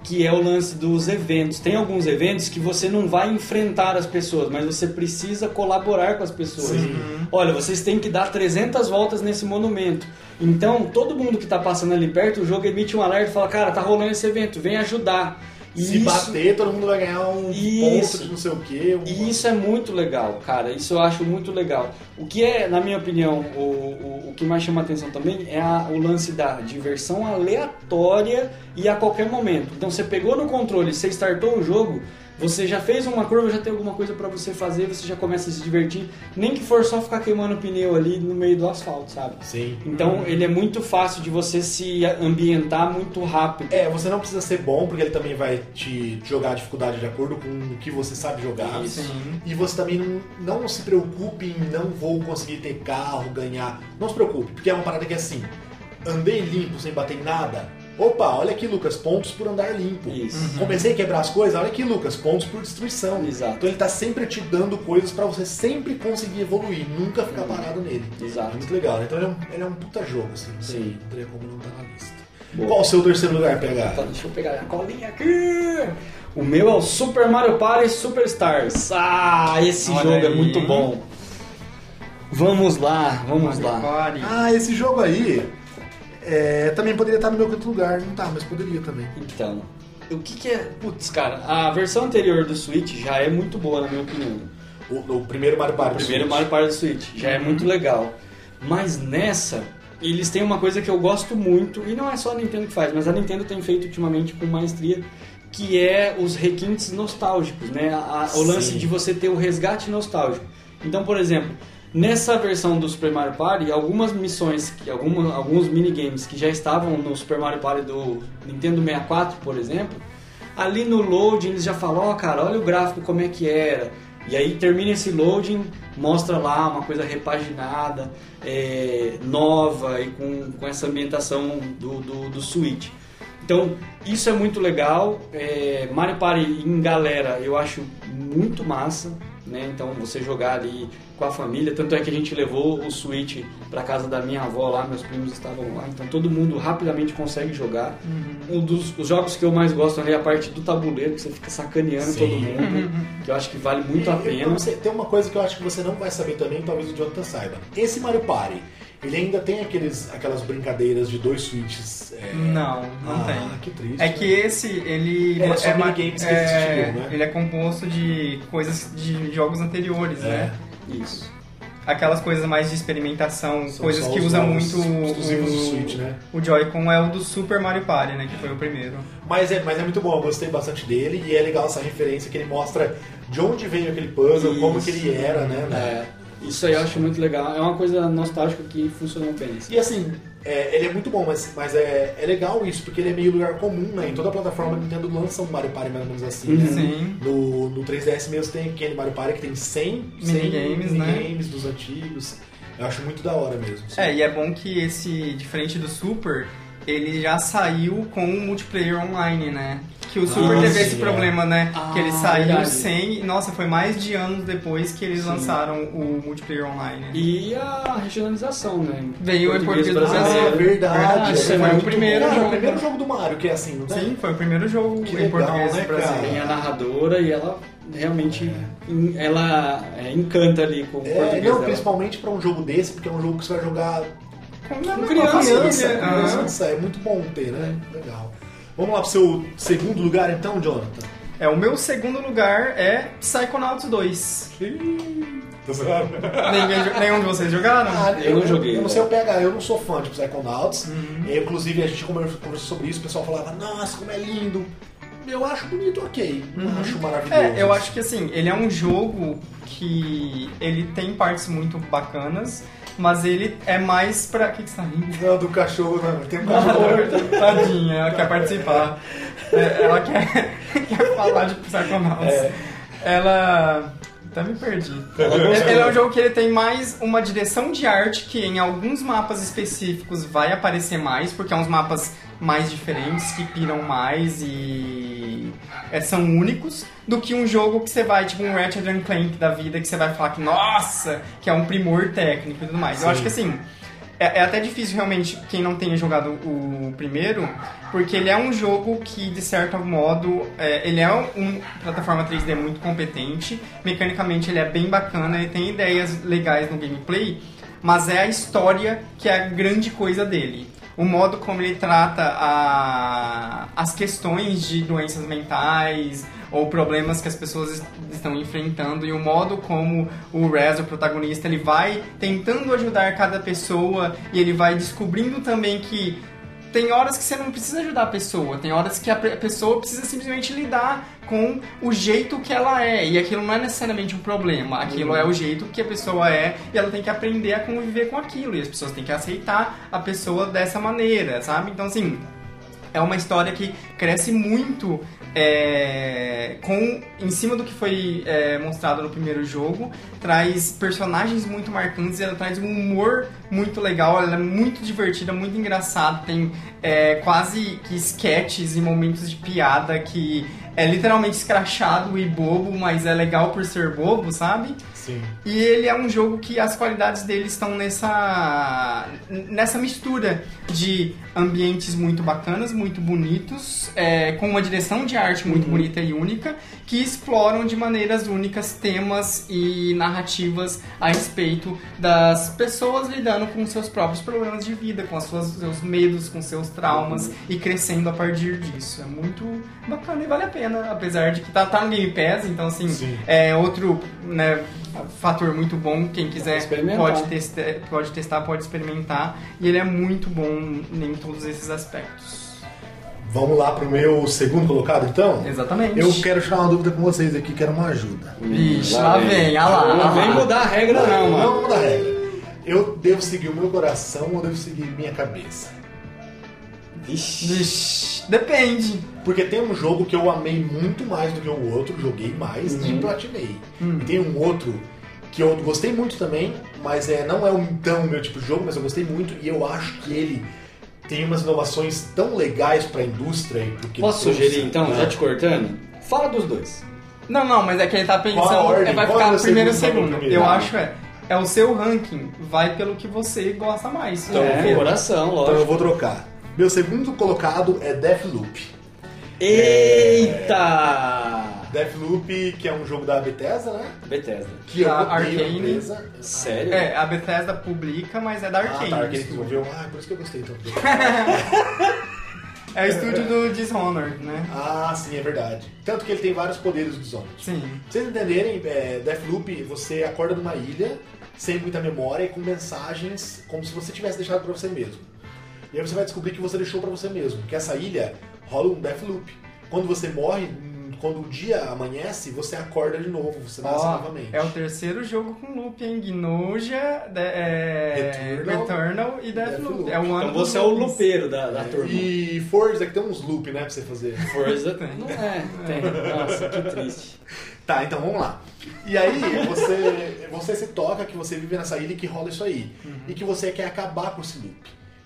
que é o lance dos eventos. Tem alguns eventos que você não vai enfrentar as pessoas, mas você precisa colaborar com as pessoas. Sim. Olha, vocês têm que dar 300 voltas nesse monumento. Então, todo mundo que está passando ali perto, o jogo emite um alerta e fala: Cara, tá rolando esse evento, vem ajudar. Se isso- bater, todo mundo vai ganhar um Isso. ponto de não sei o quê. um- e isso é muito legal, cara. Isso eu acho muito legal. O que é, na minha opinião, o, o, o que mais chama atenção também é a- o lance da diversão aleatória e a qualquer momento. Então você pegou no controle, você startou o jogo, você já fez uma curva, já tem alguma coisa pra você fazer, você já começa a se divertir. Nem que for só ficar queimando pneu ali no meio do asfalto, sabe? Sim. Então ele é muito fácil de você se ambientar muito rápido. É, você não precisa ser bom, porque ele também vai te jogar a dificuldade de acordo com o que você sabe jogar. Isso. Sim. E você também não, não se preocupe em não vou conseguir ter carro, ganhar. Não se preocupe, porque é uma parada que é assim: andei limpo sem bater em nada. Opa, olha aqui, Lucas, pontos por andar limpo. Isso. Comecei a quebrar as coisas, olha aqui, Lucas, pontos por destruição. Exato. Então ele tá sempre te dando coisas pra você sempre conseguir evoluir, nunca ficar parado nele. É Exato. muito legal, né? Então ele é um, ele é um puta jogo, assim. Não Sim. Não teria como não estar na lista. Boa. Qual o seu terceiro lugar, PH? Então, deixa eu pegar a colinha aqui. O meu é o Super Mario Party Superstars. Ah, esse Olha jogo é aí. muito bom. Vamos lá, vamos lá. Party. Ah, esse jogo aí é, também poderia estar no meu quinto lugar. Não tá, mas poderia também. Então, o que, que é. Putz, cara, a versão anterior do Switch já é muito boa, na minha opinião. O, o primeiro Mario Party. O primeiro Switch. Mario Party do Switch já é muito legal. Mas nessa, eles têm uma coisa que eu gosto muito, e não é só a Nintendo que faz, mas a Nintendo tem feito ultimamente com maestria, que é os requintes nostálgicos, né? A- a- o lance Sim. de você ter o resgate nostálgico. Então, por exemplo, nessa versão do Super Mario Party, algumas missões, que alguma, alguns minigames que já estavam no Super Mario Party do Nintendo 64, por exemplo, ali no loading eles já falam, ó cara, olha o gráfico como é que era. E aí termina esse loading, mostra lá uma coisa repaginada, é, nova e com, com essa ambientação do, do, do Switch. Então, isso é muito legal. É, Mario Party em galera eu acho muito massa. Né? Então, você jogar ali com a família. Tanto é que a gente levou o Switch para casa da minha avó lá, meus primos estavam lá. Então, todo mundo rapidamente consegue jogar. Um dos os jogos que eu mais gosto ali é a parte do tabuleiro, que você fica sacaneando Sim. todo mundo. Que eu acho que vale muito a E- e pena. pra você- tem uma coisa que eu acho que você não vai saber também, talvez o Jonathan saiba. Esse Mario Party, ele ainda tem aqueles, aquelas brincadeiras de dois switches. é, Não, não ah, tem. que triste. É que esse, ele É, só ma- minigames que é, existiam, né? ele é composto de coisas de jogos anteriores, É. né? Isso. Aquelas coisas mais de experimentação, São coisas que novos muito exclusivos do o, Switch, né? o Joy-Con é o do Super Mario Party, né? Que foi o primeiro. Mas é, mas é muito bom, eu gostei bastante dele e é legal essa referência que ele mostra de onde veio aquele puzzle, como que ele era, né? É, isso aí eu acho muito legal. É uma coisa nostálgica que funcionou bem. assim. E assim, é, ele é muito bom, mas, mas é, é legal isso, porque ele é meio lugar comum, né? Em toda a plataforma a Nintendo lança um Mario Party mais ou menos assim, né? Sim. No, no 3DS mesmo tem aquele Mario Party que tem 100, 100 Minigames, né? minigames dos antigos. Eu acho muito da hora mesmo. assim. É, e é bom que esse, diferente do Super, ele já saiu com o multiplayer online, né? Que o Super Ah, teve esse é. problema, né? Ah, que ele saiu verdade. sem. Nossa, foi mais de anos depois que eles Sim. lançaram o multiplayer online. E a regionalização, né? Veio em português do Ah, Brasil. é verdade. Verdade, esse foi o primeiro bom. Ah, jogo. o primeiro jogo do Mario, que é assim, não tem? Sim, foi o primeiro jogo Que em legal, português né, do Brasil. Tem a narradora e ela realmente en- ela é, encanta ali com o É, português não, dela. principalmente pra um jogo desse, porque é um jogo que você vai jogar Com criança, criança, né? criança, é muito bom ter, né? Legal. Vamos lá pro seu segundo lugar então, Jonathan. É, o meu segundo lugar é Psychonauts 2. Tô zoando. Ninguém, nenhum de vocês jogaram? Ah, Eu não joguei, Eu não sei o PH, eu não sou fã de Psychonauts. Uhum. E, inclusive, a gente conversou sobre isso, o pessoal falava, nossa, como é lindo. Eu acho bonito, ok. Não acho maravilhoso. É, eu acho que assim, ele é um jogo que ele tem partes muito bacanas, mas ele é mais pra. O que, que você tá rindo? Não, do cachorro, não. Tem um cachorro. Tadinha, ela quer participar. É, ela quer, quer falar de Psychonauts. É. Ela. Até me perdi. Ele, ele é um jogo que ele tem mais uma direção de arte que em alguns mapas específicos vai aparecer mais, porque é uns mapas mais diferentes, que piram mais e é, são únicos, do que um jogo que você vai, tipo um Ratchet and Clank da vida, que você vai falar que, nossa, que é um primor técnico e tudo mais. Eu Sim. acho que assim, é, é até difícil realmente quem não tenha jogado o primeiro, porque ele é um jogo que, de certo modo, é, ele é um, um plataforma 3D muito competente, mecanicamente ele é bem bacana, ele tem ideias legais no gameplay, mas é a história que é a grande coisa dele. O modo como ele trata a, as questões de doenças mentais ou problemas que as pessoas est- estão enfrentando e o modo como o Rez, o protagonista, ele vai tentando ajudar cada pessoa e ele vai descobrindo também que tem horas que você não precisa ajudar a pessoa, tem horas que a pe- a pessoa precisa simplesmente lidar com o jeito que ela é. E aquilo não é necessariamente um problema, aquilo é o jeito que a pessoa é e ela tem que aprender a conviver com aquilo. E as pessoas têm que aceitar a pessoa dessa maneira, sabe? Então, assim, é uma história que cresce muito é, com em cima do que foi é, mostrado no primeiro jogo traz personagens muito marcantes ela traz um humor muito legal ela é muito divertida muito engraçada tem é, quase que sketches e momentos de piada que é literalmente escrachado e bobo, mas é legal por ser bobo, sabe? Sim. E ele é um jogo que as qualidades dele estão nessa nessa mistura de ambientes muito bacanas, muito bonitos, é, com uma direção de arte muito bonita e única, que exploram de maneiras únicas temas e narrativas a respeito das pessoas lidando com seus próprios problemas de vida, com as suas, seus medos, com seus traumas e crescendo a partir disso. É muito bacana e vale a pena, apesar de que tá, tá no Game Pass, então assim, Sim. é outro né, fator muito bom. Quem quiser pode testar, pode testar, pode experimentar. E ele é muito bom em todos esses aspectos. Vamos lá pro meu segundo colocado, então? Exatamente. Eu quero tirar uma dúvida com vocês aqui, quero uma ajuda. Vixe, lá vem, ah lá, Não lá. vem mudar a regra não, Não mano. vamos da regra. Eu devo seguir o meu coração ou devo seguir minha cabeça? Vixe, depende. Porque tem um jogo que eu amei muito mais do que o outro, joguei mais e platinei. Hum. E tem um outro que eu gostei muito também, mas é, não é um tão meu tipo de jogo, mas eu gostei muito e eu acho que ele tem umas inovações tão legais pra indústria e porque Posso sugerir então, Ah. já te cortando? Fala dos dois. Não, não, mas é que ele tá a pensando. é, vai Qual ficar é primeiro e segundo, segundo. Eu acho é. É o seu ranking, vai pelo que você gosta mais. Então, é, coração, Então eu lógico. vou trocar. Meu segundo colocado é Deathloop. Eita! Deathloop, que é um jogo da Bethesda, né? Bethesda. Que eu Da odeio a Arcane. empresa. Sério? É, a Bethesda publica, mas é da Ah, Arcane. tá, estúdio. desenvolveu. Ah, por isso que eu gostei tanto. É o estúdio do Dishonored, né? ah, sim, é verdade. Tanto que ele tem vários poderes do Dishonored. Sim. Pra vocês entenderem, é, Deathloop, você acorda numa ilha, sem muita memória e com mensagens como se você tivesse deixado pra você mesmo. E aí você vai descobrir que você deixou pra você mesmo, que essa ilha rola um Deathloop. Quando você morre, quando o dia amanhece, você acorda de novo, você nasce Ó, novamente. é o terceiro jogo com loop, hein? Gnoja, de- é, Returnal, Returnal e Deathloop. Deathloop. É ano Então você é o loops. lupeiro da, da turma. E Forza, que tem uns loop, né, pra você fazer. Forza Tem. não é, tem. Nossa, que triste. Tá, então vamos lá. E aí você, você se toca que você vive nessa ilha e que rola isso aí. E que você quer acabar com esse loop.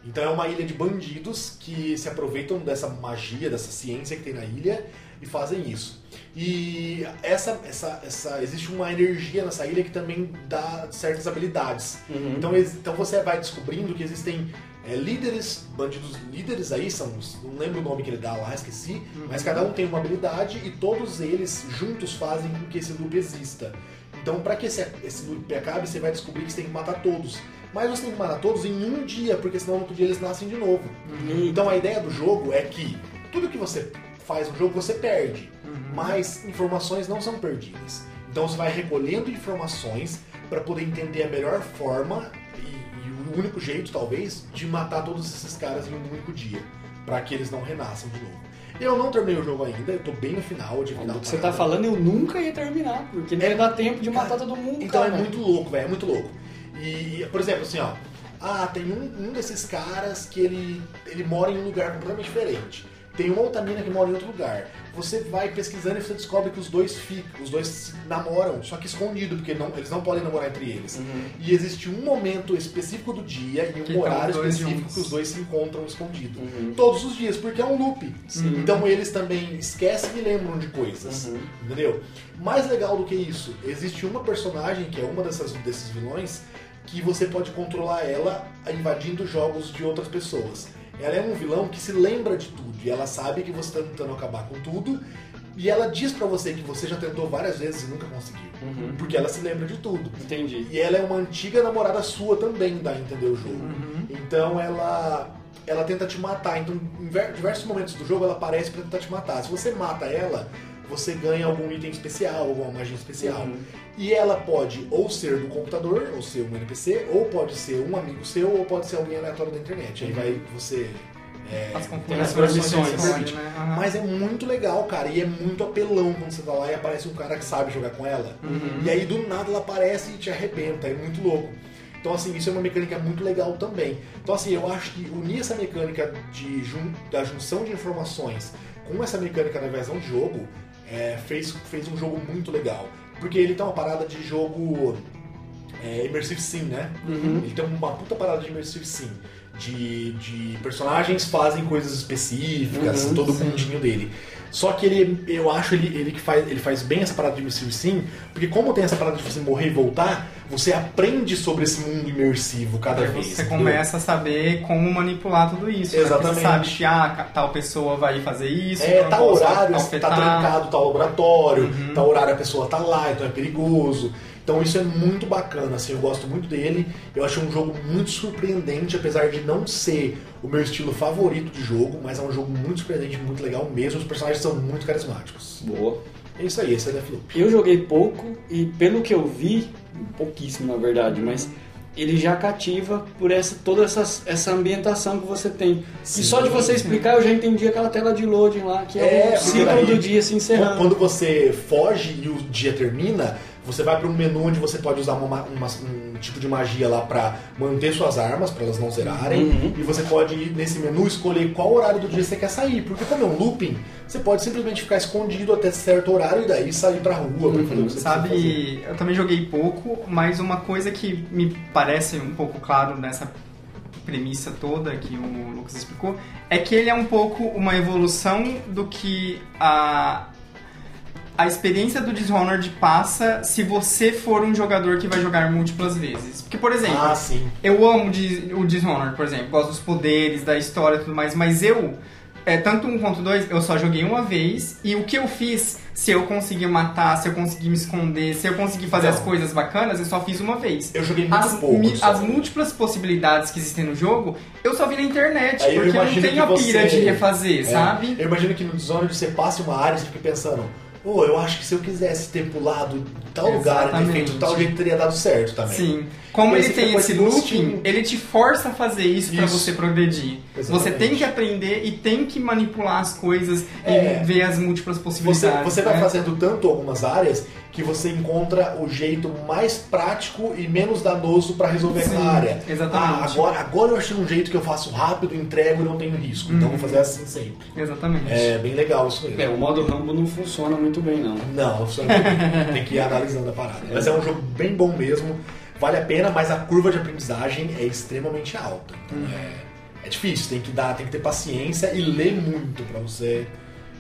Então é uma ilha de bandidos que se aproveitam dessa magia, dessa ciência que tem na ilha e fazem isso. E essa, essa, essa, existe uma energia nessa ilha que também dá certas habilidades. Uhum. Então, então você vai descobrindo que existem é, líderes, bandidos líderes aí, são, não lembro o nome que ele dá lá, esqueci, mas cada um tem uma habilidade e todos eles juntos fazem com que esse loop exista. Então, para que esse, esse loop acabe, você vai descobrir que você tem que matar todos. Mas você tem que matar todos em um dia, porque senão no outro dia eles nascem de novo. Então a ideia do jogo é que tudo que você faz no jogo você perde, mas informações não são perdidas. Então você vai recolhendo informações para poder entender a melhor forma e, e o único jeito, talvez, de matar todos esses caras em um único dia, para que eles não renasçam de novo. Eu não terminei o jogo ainda, eu tô bem no final de final. Do que você tá falando, eu nunca ia terminar, porque não ia dar tempo de matar todo mundo, Então cara. é muito louco, velho, é muito louco. E, por exemplo, assim, ó. Ah, tem um, um desses caras que ele, ele mora em um lugar completamente diferente. Tem uma outra mina que mora em outro lugar. Você vai pesquisando e você descobre que os dois ficam, os dois se namoram, só que escondido, porque não, eles não podem namorar entre eles. Uhum. E existe um momento específico do dia e Que um tão horário os dois específico juntos. que os dois se encontram escondidos. Uhum. Todos os dias, porque é um loop. Sim. Então eles também esquecem e lembram de coisas. Uhum. Entendeu? Mais legal do que isso, existe uma personagem que é uma dessas, desses vilões que você pode controlar ela invadindo jogos de outras pessoas. Ela é um vilão que se lembra de tudo e ela sabe que você está tentando acabar com tudo e ela diz pra você que você já tentou várias vezes e nunca conseguiu. Uhum. Porque ela se lembra de tudo. Entendi. E ela é uma antiga namorada sua também, dá a entender o jogo. Então ela ela tenta te matar. Então, em ver- diversos momentos do jogo ela aparece pra tentar te matar. Se você mata ela, você ganha algum item especial, alguma magia especial. Uhum. E ela pode ou ser do computador, ou ser um NPC, ou pode ser um amigo seu, ou pode ser alguém aleatório da internet. Aí vai você. é, As Tem as permissões, pode, né? Aham. mas é muito legal, cara, e é muito apelão quando você tá lá e aparece um cara que sabe jogar com ela. Uhum. E aí do nada ela aparece e te arrebenta, é muito louco. Então assim, isso é uma mecânica muito legal também. Então assim, eu acho que unir essa mecânica de jun- da junção de informações com essa mecânica da versão de jogo é, fez, fez um jogo muito legal. Porque ele tem uma parada de jogo é, Immersive Sim, né? Ele tem uma puta parada de Immersive Sim. De, de personagens fazem coisas específicas, Uhum, todo o sim. mundinho dele. Só que ele, eu acho ele, ele que faz, ele faz bem essa parada de Immersive Sim, porque como tem essa parada de você morrer e voltar, você aprende sobre esse mundo imersivo cada vez. você entendeu? começa a saber como manipular tudo isso. né? Exatamente. Você sabe que ah, tal pessoa vai fazer isso, É, tal horário tá trancado, tal laboratório, Uhum. tal horário a pessoa tá lá, então é perigoso. Então isso é muito bacana, assim, eu gosto muito dele. Eu achei um jogo muito surpreendente, apesar de não ser o meu estilo favorito de jogo, mas é um jogo muito surpreendente, muito legal mesmo. Os personagens são muito carismáticos. Boa. É isso aí, esse é Deathloop. Eu joguei pouco e pelo que eu vi, pouquíssimo na verdade, mas ele já cativa por essa toda essa, essa ambientação que você tem. Sim. e só de você explicar eu já entendi aquela tela de loading lá, que é, É, o ciclo do dia se encerrando. Quando você foge e o dia termina, você vai para um menu onde você pode usar uma- uma- um tipo de magia lá para manter suas armas, para elas não zerarem. Uhum. E você pode ir nesse menu escolher qual horário do dia você quer sair. Porque como é um looping, você pode simplesmente ficar escondido até certo horário e daí sair pra rua pra fazer o que você. Sabe, eu também joguei pouco, mas uma coisa que me parece um pouco claro nessa premissa toda que o Lucas explicou é que ele é um pouco uma evolução do que a a experiência do Dishonored passa se você for um jogador que vai jogar múltiplas vezes. Porque, por exemplo, Ah, eu amo o Dis- o Dishonored, por exemplo, gosto dos poderes, da história e tudo mais, mas eu, é, tanto um quanto dois, eu só joguei uma vez e o que eu fiz, se eu conseguir matar, se eu conseguir me esconder, se eu conseguir fazer Não. as coisas bacanas, eu só fiz uma vez. Eu joguei muito As, pouco. mi- as múltiplas possibilidades que existem no jogo, eu só vi na internet, Aí porque eu não tenho a pira você- de refazer, É, sabe? Eu imagino que no Dishonored você passe uma área e fica pensando, pô, eu acho que se eu quisesse ter pulado tal lugar e ter Exatamente. feito tal jeito, teria dado certo também. Sim. Como ele você tem esse looping, ele te força a fazer isso, pra Isso. você progredir. Você Exatamente. tem que aprender e tem que manipular as coisas É. e ver as múltiplas Você, possibilidades. você vai né? fazendo tanto algumas áreas que você encontra o jeito mais prático e menos danoso pra resolver Sim, aquela área. exatamente. Ah, agora, agora eu achei um jeito que eu faço rápido, entrego e não tenho risco. Então Uhum. vou fazer assim sempre. Exatamente. É bem legal isso mesmo. É, o modo Rambo não funciona muito bem não. Não, você não tem que ir analisando a parada. Mas é um jogo bem bom mesmo, vale a pena, mas a curva de aprendizagem é extremamente alta. Então Uhum. é, é difícil, tem que dar, tem que ter paciência e ler muito pra você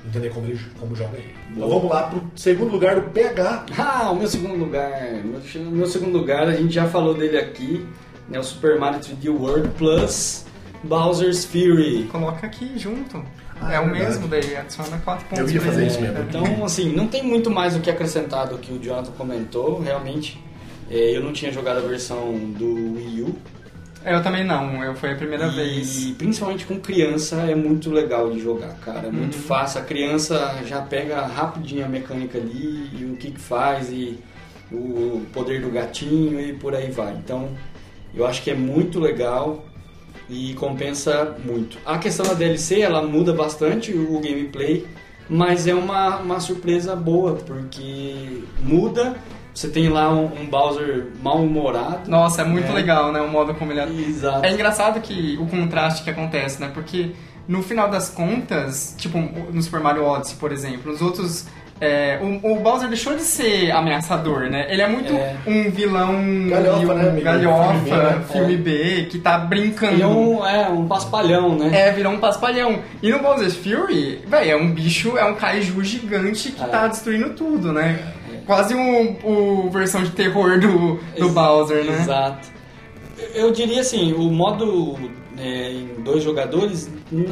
entender como, ele, como joga ele. Então vamos lá pro segundo lugar do PH. Ah, o meu segundo lugar. Meu, meu segundo lugar, a gente já falou dele aqui, né? O Super Mario 3D World Plus Bowser's Fury. Coloca aqui junto. Ah, é o verdade. mesmo, daí adiciona 4 pontos. Eu ia fazer isso mesmo. Então, assim, não tem muito mais o que acrescentar do que o Jonathan comentou. Realmente, é, eu não tinha jogado a versão do Wii U. Eu também não, eu foi a primeira e, vez. principalmente com criança é muito legal de jogar, cara. É muito Uhum. fácil. A criança já pega rapidinho a mecânica ali e o que, que faz e o poder do gatinho e por aí vai. Então, eu acho que é muito legal e compensa muito. A questão da DLC, ela muda bastante o gameplay, mas é uma, uma surpresa boa, porque muda, você tem lá um, um Bowser mal-humorado. Nossa, é muito É. legal, né? O modo como ele Exato. É engraçado que o contraste que acontece, né? Porque no final das contas, tipo no Super Mario Odyssey, por exemplo, os outros. É, o, o Bowser deixou de ser ameaçador, né? Ele é muito É. um vilão Galhofa, um né, amigo? galhofa, Filme B, né? filme B, que tá brincando. Ele é um, é, um paspalhão, né? É, virou um paspalhão. E no Bowser's Fury, velho, é um bicho, é um kaiju gigante que É. tá destruindo tudo, né? Quase um, o versão de terror do, do Ex- Bowser, né? Exato. Eu diria assim, o modo é, em dois jogadores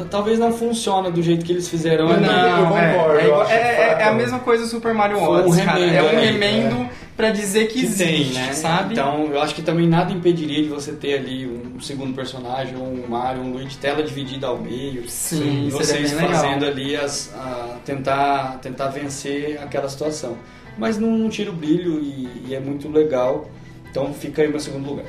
talvez não funciona do jeito que eles fizeram. Não, ali. eu é, concordo, é, eu é- é- é a mesma coisa do Super Mario Foi um Odyssey, cara. remendo, É um é, remendo pra dizer que, que tem, existe, né? sabe? Então, eu acho que também nada impediria de você ter ali um segundo personagem, um Mario, um Luigi, tela dividida ao meio. Sim, e vocês bem legal. fazendo ali as, a- tentar, tentar vencer aquela situação. Mas não, não tira o brilho e, e é muito legal. Então fica aí o meu segundo lugar.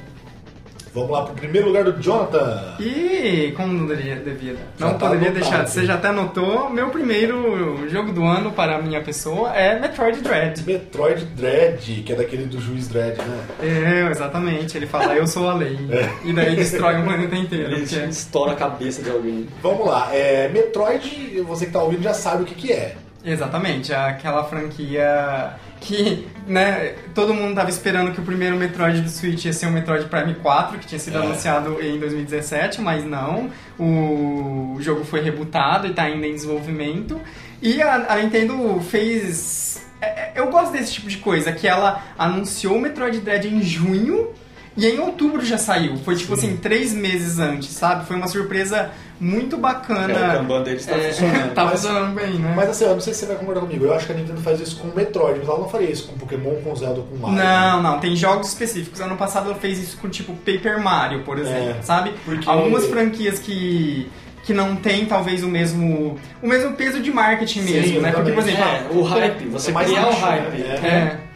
Vamos lá pro primeiro lugar do Jonathan. E como não deveria, devia Já não tá poderia anotado. deixar, você já até anotou, meu primeiro jogo do ano para a minha pessoa é Metroid Dread. Metroid Dread, que é daquele do juiz Dread, né? É, exatamente, ele fala eu sou a lei. E daí destrói o planeta inteiro. Ele porque é- estoura a cabeça de alguém. Vamos lá, é, Metroid, você que tá ouvindo já sabe o que, que é. Exatamente, aquela franquia que, né, todo mundo tava esperando que o primeiro Metroid do Switch ia ser o Metroid Prime 4, que tinha sido É. anunciado em 2017, mas não. O jogo foi rebutado e tá ainda em desenvolvimento. E a, a Nintendo fez. é, é, Eu gosto desse tipo de coisa, que ela anunciou o Metroid Dread em junho e em outubro já saiu. Foi tipo assim, três meses antes, sabe? Foi uma surpresa muito bacana. É, o Kanban deles tá funcionando. tá Mas- funcionando bem, né? Mas assim, eu não sei se você vai concordar comigo. Eu acho que a Nintendo faz isso com o Metroid, mas ela não faria isso com Pokémon, com Zelda, com Mario. Não, não, tem jogos específicos. Ano passado ela fez isso com tipo Paper Mario, por exemplo, É, sabe? porque- Algumas franquias que que não tem talvez o mesmo o mesmo peso de marketing Sim, mesmo, né? Porque por exemplo, É, o hype, você É mais criar o hype. né? É.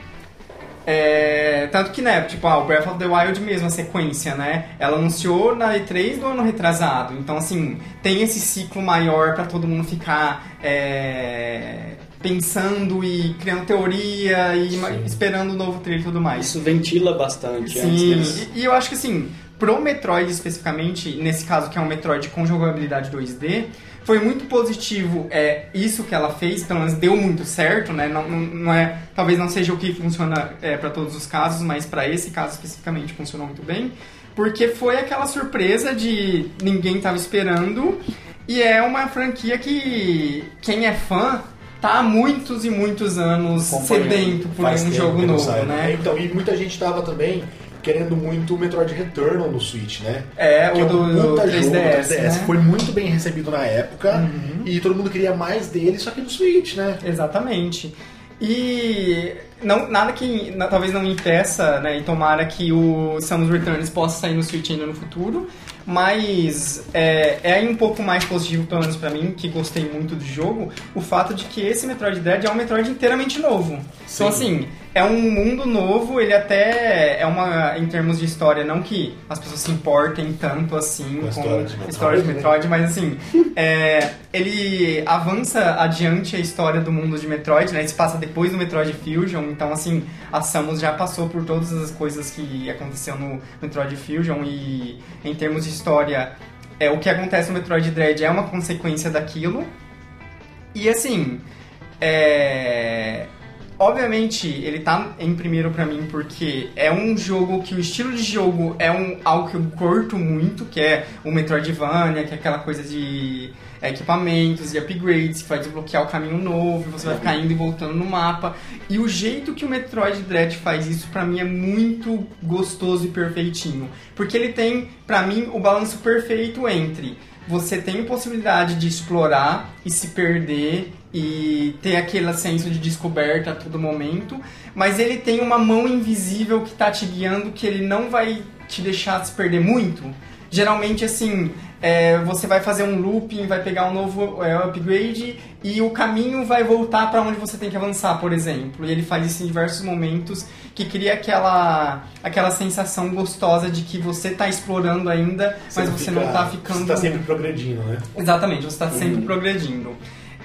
É, tanto que, né, tipo, ah, o Breath of the Wild mesmo, a sequência, né? Ela anunciou na E3 do ano retrasado. Então, assim, tem esse ciclo maior pra todo mundo ficar é, pensando e criando teoria e ma- esperando o novo trailer e tudo mais. Isso ventila bastante antes Sim, deles. e, e eu acho que assim, pro Metroid especificamente, nesse caso que é um Metroid com jogabilidade 2D, foi muito positivo é, isso que ela fez, pelo menos deu muito certo, né? Não, não, não é, talvez não seja o que funciona é, para todos os casos, mas para esse caso especificamente funcionou muito bem, porque foi aquela surpresa de ninguém tava esperando e é uma franquia que quem é fã tá há muitos e muitos anos sedento por um jogo novo, sai, né? Então, e muita gente tava também querendo muito o Metroid Returnal no Switch, né? É, que o é um do, do puta 3DS, jogo do 3DS. né? Foi muito bem recebido na época Uhum. e todo mundo queria mais dele, só que no Switch, né? Exatamente. E não, nada que na- talvez não impeça, né, e tomara que o Samus Returns possa sair no Switch ainda no futuro, mas é, é um pouco mais positivo, pelo menos pra mim, que gostei muito do jogo, o fato de que esse Metroid Dread é um Metroid inteiramente novo. Então, assim, é um mundo novo, ele até é uma, em termos de história, não que as pessoas se importem tanto assim Com a história de Metroid, história de né? Metroid, mas assim, é, ele avança adiante a história do mundo de Metroid, né? Ele se passa depois do Metroid Fusion, então assim, a Samus já passou por todas as coisas que aconteceu no Metroid Fusion e em termos de história, é o que acontece no Metroid Dread é uma consequência daquilo. E assim, é, Obviamente, ele tá em primeiro pra mim porque é um jogo que o estilo de jogo é um, algo que eu curto muito, que é o Metroidvania, que é aquela coisa de equipamentos e upgrades que vai desbloquear o caminho novo, você vai ficar indo e voltando no mapa. E o jeito que o Metroid Dread faz isso pra mim é muito gostoso e perfeitinho, porque ele tem pra mim o balanço perfeito entre você tem possibilidade de explorar e se perder e ter aquele senso de descoberta a todo momento, mas ele tem uma mão invisível que tá te guiando que ele não vai te deixar se perder muito. Geralmente, assim, é, você vai fazer um looping, vai pegar um novo é, upgrade e o caminho vai voltar para onde você tem que avançar, por exemplo. E ele faz isso em diversos momentos que cria aquela, aquela sensação gostosa de que você tá explorando ainda, mas você não tá ficando... Você tá sempre progredindo, né? Exatamente, você está sempre progredindo.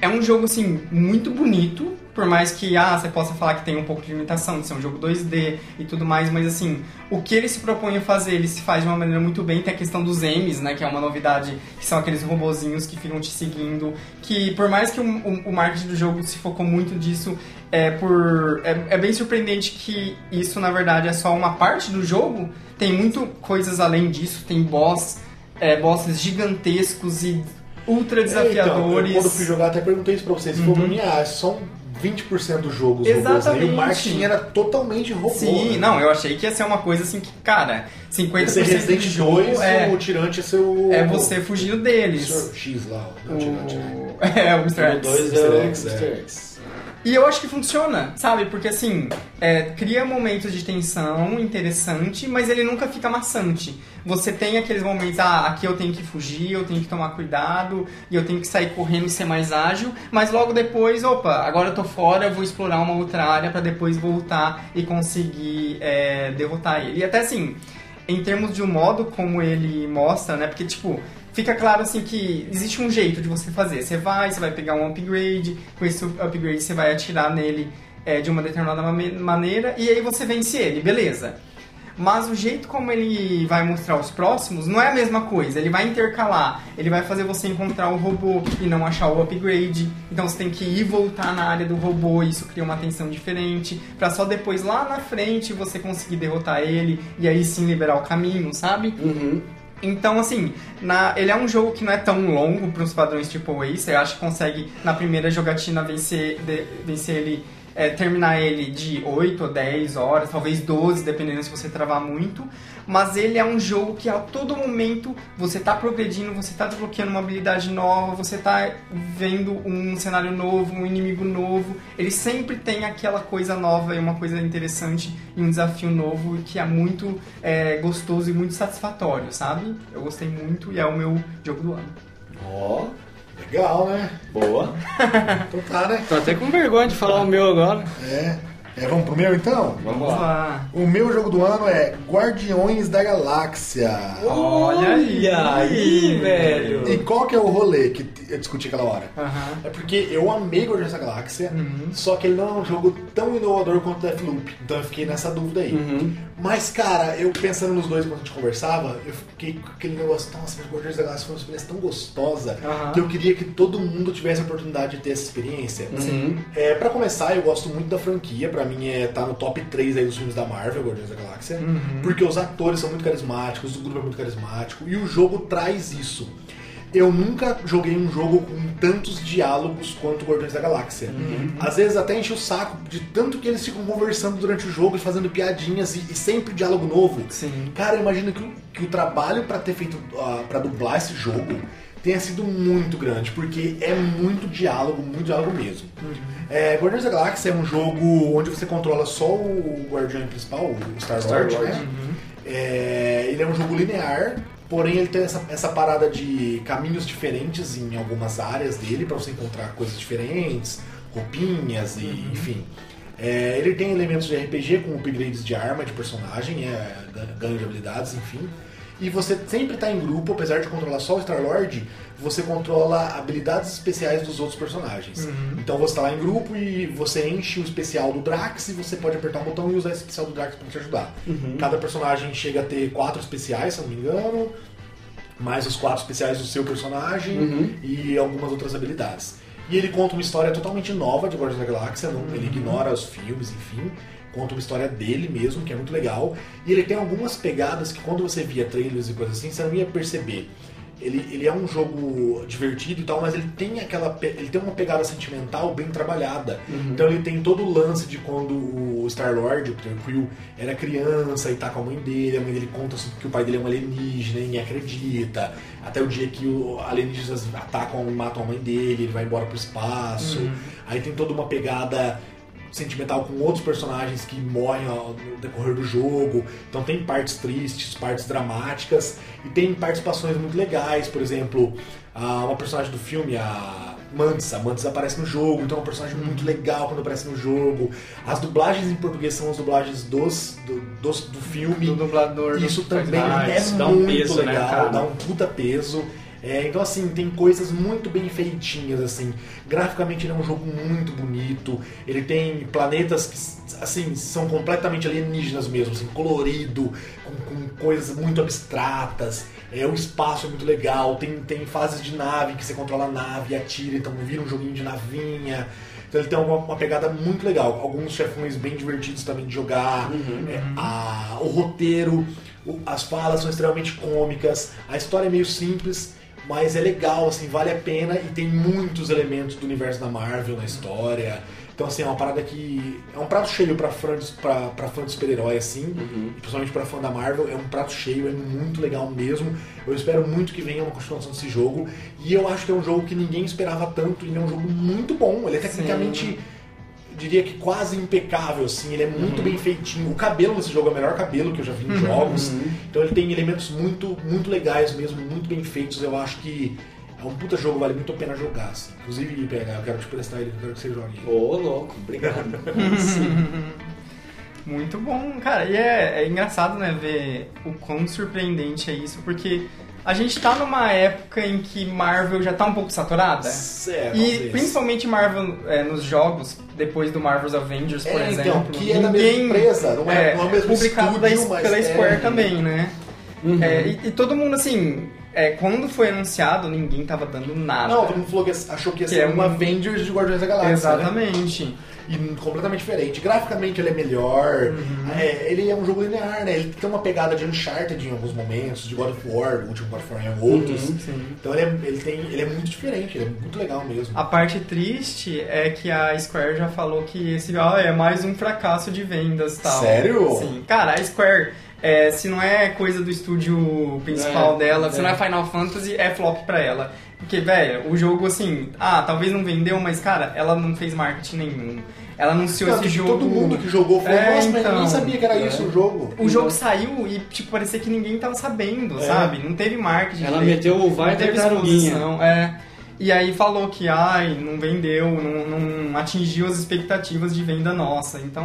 É um jogo, assim, muito bonito, por mais que, ah, você possa falar que tem um pouco de limitação de ser um jogo 2D e tudo mais, mas, assim, o que ele se propõe a fazer, ele se faz de uma maneira muito bem. Tem a questão dos M's, né, que é uma novidade, que são aqueles robozinhos que ficam te seguindo, que, por mais que o, o, o marketing do jogo se focou muito disso, é por... É, é bem surpreendente que isso, na verdade, é só uma parte do jogo. Tem muito coisas além disso, tem boss... É, bosses gigantescos e ultra desafiadores. É, então, eu, quando fui jogar, até perguntei isso pra vocês. Você falou mim, ah, são 20% do jogo os robôs, né? E Exatamente. o marketing era totalmente robô. Sim, né? não, eu achei que ia ser uma coisa assim que, cara, 50% Esse Resident do jogo 2, é, o tirante é seu... é você fugindo o deles. Sr. X lá, o, o tirante, né? O... É, o Mr. O X. 2 Mr. é o X, é. Mr. X. E eu acho que funciona, sabe? Porque assim, é, cria momentos de tensão interessante, mas ele nunca fica maçante. Você tem aqueles momentos, ah, aqui eu tenho que fugir, eu tenho que tomar cuidado, e eu tenho que sair correndo e ser mais ágil, mas logo depois, opa, agora eu tô fora, eu vou explorar uma outra área pra depois voltar e conseguir é, derrotar ele. E até assim, em termos de um modo como ele mostra, né? Porque, tipo, fica claro assim que existe um jeito de você fazer. Você vai, você vai pegar um upgrade, com esse upgrade você vai atirar nele é, de uma determinada maneira e aí você vence ele, beleza. Mas o jeito como ele vai mostrar os próximos não é a mesma coisa. Ele vai intercalar. Ele vai fazer você encontrar o robô e não achar o upgrade. Então você tem que ir voltar na área do robô. E isso cria uma tensão diferente. Pra só depois, lá na frente, você conseguir derrotar ele. E aí sim liberar o caminho, sabe? Uhum. Então, assim, na- ele é um jogo que não é tão longo para os padrões tipo A. Você acha que consegue, na primeira jogatina, vencer, de- vencer ele, é, terminar ele de 8 ou 10 horas, talvez 12, dependendo se você travar muito. Mas ele é um jogo que a todo momento você tá progredindo, você tá desbloqueando uma habilidade nova, você tá vendo um cenário novo, um inimigo novo. Ele sempre tem aquela coisa nova e uma coisa interessante e um desafio novo que é muito é, gostoso e muito satisfatório, sabe? Eu gostei muito e é o meu jogo do ano. Ó, Legal, né? boa. Então tá, né? Tô até com vergonha de falar o meu agora. É. É, vamos pro meu então? Vamos lá. O meu jogo do ano é Guardiões da Galáxia. Olha aí. Olha aí, velho. E qual que é o rolê que eu discuti aquela hora? Aham. É porque eu amei Guardiões da Galáxia, Uhum. só que ele não é um jogo tão inovador quanto Deathloop. Então eu fiquei nessa dúvida aí. Uhum. Mas, cara, eu pensando nos dois quando a gente conversava, eu fiquei com aquele negócio, nossa, mas Guardiões da Galáxia foi uma experiência tão gostosa que eu queria que todo mundo tivesse a oportunidade de ter essa experiência. Uhum. É, pra começar, eu gosto muito da franquia, pra mim é tá no top 3 aí dos filmes da Marvel, Guardiões da Galáxia, Uhum. porque os atores são muito carismáticos, o grupo é muito carismático e o jogo traz isso. Eu nunca joguei um jogo com tantos diálogos quanto Guardiões da Galáxia. Às vezes até enche o saco de tanto que eles ficam conversando durante o jogo e fazendo piadinhas e, e sempre diálogo novo. Sim. Cara, eu imagino que, o- que o trabalho pra ter feito, uh, para dublar esse jogo tenha sido muito grande, porque é muito diálogo, muito diálogo mesmo. É, Guardiões da Galáxia é um jogo onde você controla só o guardião principal, o Star-Lord, né? É, ele é um jogo linear, porém ele tem essa, essa parada de caminhos diferentes em algumas áreas dele pra você encontrar coisas diferentes, roupinhas e enfim. É, ele tem elementos de RPG com upgrades de arma, de personagem, é, gan- ganho de habilidades, enfim. E você sempre está em grupo, apesar de controlar só o Star-Lord, você controla habilidades especiais dos outros personagens. Então você está lá em grupo e você enche o especial do Drax e você pode apertar um botão e usar esse especial do Drax para te ajudar. Cada personagem chega a ter quatro especiais, se eu não me engano, mais os quatro especiais do seu personagem e algumas outras habilidades. E ele conta uma história totalmente nova de Guardiões da Galáxia, não- ele ignora os filmes, enfim. Conta uma história dele mesmo, que é muito legal. E ele tem algumas pegadas que quando você via trailers e coisas assim, você não ia perceber. Ele, ele é um jogo divertido e tal, mas ele tem aquela ele tem uma pegada sentimental bem trabalhada. Então ele tem todo o lance de quando o Star-Lord, o Peter Quill, era criança e tá com a mãe dele, a mãe dele conta que o pai dele é um alienígena, ninguém acredita. Até o dia que os alienígenas atacam e matam a mãe dele, ele vai embora pro espaço. Aí tem toda uma pegada sentimental com outros personagens que morrem ao- no decorrer do jogo. Então tem partes tristes, partes dramáticas e tem participações muito legais. Por exemplo, a- uma personagem do filme, a Mantis. A Mantis aparece no jogo, então é um personagem muito legal quando aparece no jogo. As dublagens em português são as dublagens dos, do, dos- do filme. Do dublador. do Isso também é dá um muito peso, né, legal, cara? dá um puta peso. É, então assim, tem coisas muito bem feitinhas, assim. Graficamente ele é um jogo muito bonito. Ele tem planetas que, assim, são completamente alienígenas mesmo, assim, colorido, com, com coisas muito abstratas. É, o espaço é muito legal. Tem, tem fases de nave que você controla a nave e atira, então vira um joguinho de navinha. Então ele tem uma, uma pegada muito legal. Alguns chefões bem divertidos também de jogar. É, a- o roteiro, o- as falas são extremamente cômicas. A história é meio simples, mas é legal, assim, vale a pena e tem muitos elementos do universo da Marvel na história. Então, assim, é uma parada que. É um prato cheio pra fã de, pra, pra fã de super-herói, assim, e principalmente pra fã da Marvel. É um prato cheio, é muito legal mesmo. Eu espero muito que venha uma continuação desse jogo. E eu acho que é um jogo que ninguém esperava tanto, e é um jogo muito bom. Ele é tecnicamente. Diria que quase impecável, assim, ele é muito bem feitinho. O cabelo nesse jogo é o melhor cabelo que eu já vi em jogos. Então ele tem elementos muito, muito legais mesmo, muito bem feitos. Eu acho que é um puta jogo, vale muito a pena jogar. Assim. Inclusive, PH, eu quero te prestar ele, eu quero que você jogue. Ô, louco, obrigado. Muito bom, cara. E é, é engraçado, né, ver o quão surpreendente é isso, porque a gente tá numa época em que Marvel já tá um pouco saturada. É, E talvez. principalmente Marvel é, nos jogos, depois do Marvel's Avengers, por É, então, exemplo. que é da mesma empresa, não é- não é o mesmo publicado estúdio, pela é- Square também, né? Uhum. É, e, e todo mundo, assim, é, quando foi anunciado, ninguém tava dando nada. Não, todo mundo falou que achou que ia Que ser é uma um- Avengers de Guardiões da Galáxia. né? E completamente diferente. Graficamente ele é melhor, é, ele é um jogo linear, né? Ele tem uma pegada de Uncharted em alguns momentos, de God of War, o último God of War em outros. sim. Então ele é, ele, tem, ele é muito diferente, ele é muito legal mesmo. A parte triste é que a Square já falou que esse ah, é mais um fracasso de vendas e tal. Sério? Sim. Cara, a Square, é, se não é coisa do estúdio principal É, dela, se é. não é Final Fantasy, é flop pra ela. Porque, velho, o jogo, assim, ah, talvez não vendeu, mas, cara, ela não fez marketing nenhum. Ela anunciou Tanto esse que jogo. todo mundo que jogou falou, É, nossa, mas então. eu nem sabia que era É. isso o jogo. O jogo saiu e, tipo, parecia que ninguém tava sabendo, É. sabe? Não teve marketing. Ela direito, meteu o vai não teve exposição, é. E aí falou que, ai, não vendeu, não, não atingiu as expectativas de venda nossa. Então,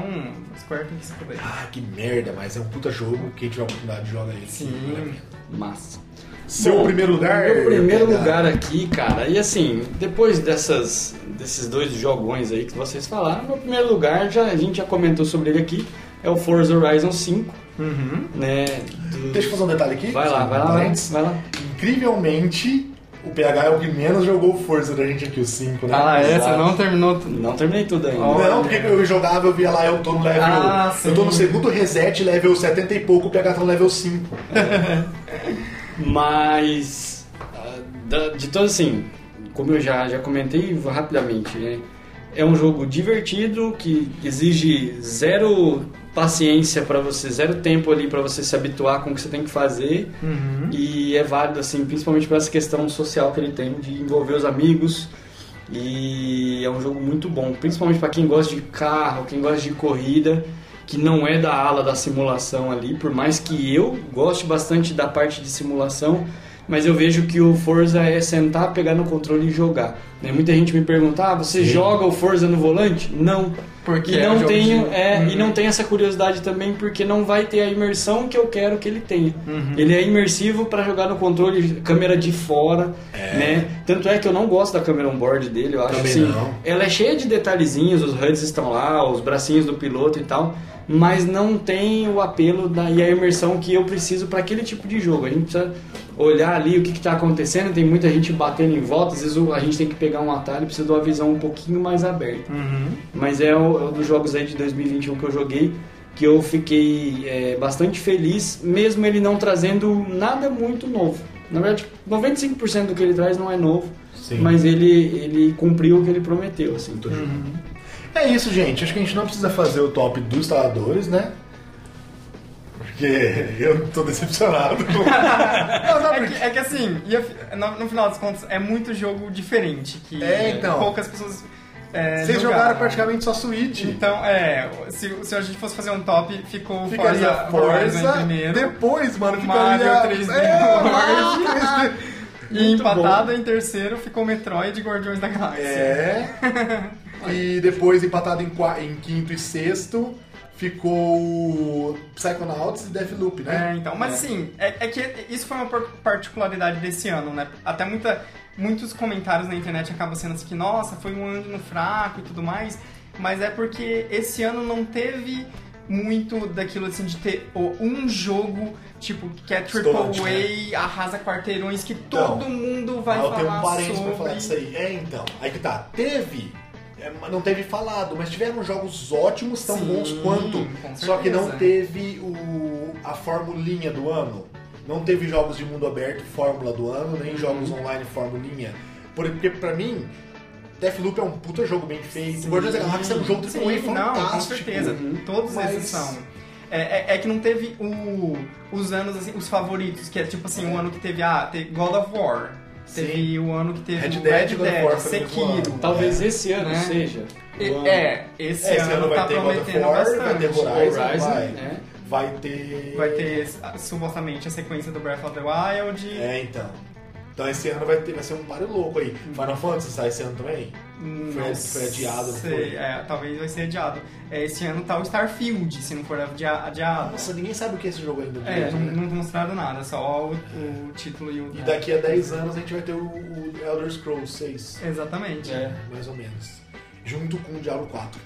a Square tem que se fuder. Ah, que merda, mas é um puta jogo, quem tiver a oportunidade joga ele. Sim. Massa. Seu Bom, primeiro lugar? Meu primeiro PH? lugar aqui, cara, e assim, depois dessas, desses dois jogões aí que vocês falaram, meu primeiro lugar, já, a gente já comentou sobre ele aqui, é o Forza Horizon 5, Uhum. né? do- Deixa eu fazer um detalhe aqui. Vai lá, vai lá, vai lá, parênteses. vai lá. Incrivelmente, o PH é o que menos jogou Forza da gente aqui, o 5, né? Ah, essa Exato. não terminou. tudo. Não terminei tudo ainda. Não, porque eu jogava, eu via lá, eu tô no level. Ah, eu tô sim. no segundo reset, level 70 e pouco, o PH tá no level 5. Mas, ah, de todo assim, como eu já, já comentei rapidamente, né? É um jogo divertido que exige zero paciência para você, zero tempo ali para você se habituar com o que você tem que fazer. Uhum. E é válido, assim, principalmente por essa questão social que ele tem de envolver os amigos. E é um jogo muito bom, principalmente para quem gosta de carro, quem gosta de corrida, que não é da ala da simulação ali, por mais que eu goste bastante da parte de simulação, mas eu vejo que o Forza é sentar, pegar no controle e jogar. né? Muita gente me pergunta: ah, você Sim. joga o Forza no volante? Não. Porque E é não, jogo tenho, de- é, e Uhum. não tem essa curiosidade também porque não vai ter a imersão que eu quero que ele tenha. Uhum. Ele é imersivo para jogar no controle, câmera de fora, né? Tanto é que eu não gosto da câmera on-board dele, eu acho Também assim, não. ela é cheia de detalhezinhos, os HUDs estão lá, os bracinhos do piloto e tal, mas não tem o apelo da, e a imersão que eu preciso para aquele tipo de jogo. A gente precisa olhar ali o que está acontecendo, tem muita gente batendo em volta, às vezes a gente tem que pegar um atalho e precisa de uma visão um pouquinho mais aberta. Uhum. Mas é o, é um dos jogos aí de 2021 que eu joguei que eu fiquei é, bastante feliz, mesmo ele não trazendo nada muito novo. Na verdade, 95% do que ele traz não é novo, Sim. mas ele, ele cumpriu o que ele prometeu. Assim. Uhum. É isso, gente. Acho que a gente não precisa fazer o top dos instaladores, né? Porque eu tô decepcionado. não, sabe É que, é que assim, no, final das contas, é muito jogo diferente. Que É, então. poucas pessoas. é, Vocês jogaram praticamente só Switch. Então, é, se, se a gente fosse fazer um top, ficou Ficaria Forza, Forza, primeiro. depois, mano, Mario ficaria... 3D É. Mario 3D. E Muito empatado em terceiro ficou Metroid e Guardiões da Galáxia. É. E depois, empatado em, em quinto e sexto, ficou Psychonauts e Deathloop, né? É, então, mas assim, é, é que isso foi uma par- particularidade desse ano, né? Até muita, muitos comentários na internet acabam sendo assim que, nossa, foi um ano fraco e tudo mais, mas é porque esse ano não teve muito daquilo assim de ter um jogo, tipo, que é Triple A, arrasa quarteirões, que Então, todo mundo vai Ah, eu tenho falar um sobre. pra falar disso aí. É, então. Aí que tá. Teve. É, não teve falado, mas tiveram jogos ótimos, tão Sim, bons quanto. Só que não teve o, a formulinha do ano. Não teve jogos de mundo aberto, fórmula do ano, Uhum. nem jogos online, formulinha. Porque pra mim, Deathloop é um puta jogo bem feito. Sim. Guardiões da Galáxia é um jogo Sim, AAA não, com certeza. Uhum. Todos Mas- esses são. É, é- é que não teve o- os anos, assim, os favoritos, que é tipo assim, o ano que teve, ah, teve God of War. Teve o ano que teve Red o Dead, Red God Dead, Sekiro. Talvez É. esse ano Né? seja. E-. É, esse, É, esse ano, ano vai tá ter God of prometendo War, bastante. vai ter Horizon, Horizon, vai. né? Vai ter. Vai ter supostamente a sequência do Breath of the Wild. É, então. Então esse ano vai, ter, vai ser um páreo louco aí. Final Fantasy sai esse ano também? Hum, Foi- não foi adiado, sei, foi? É, talvez vai ser adiado. É, esse ano tá o Starfield, se não for adia- adiado. Nossa, ninguém sabe o que é esse jogo ainda. É, direito, não, né? não mostraram nada, só o, o título e o. E daqui a 10 anos a gente vai ter o, o Elder Scrolls 6, Exatamente. É. mais ou menos. Junto com o Diablo 4.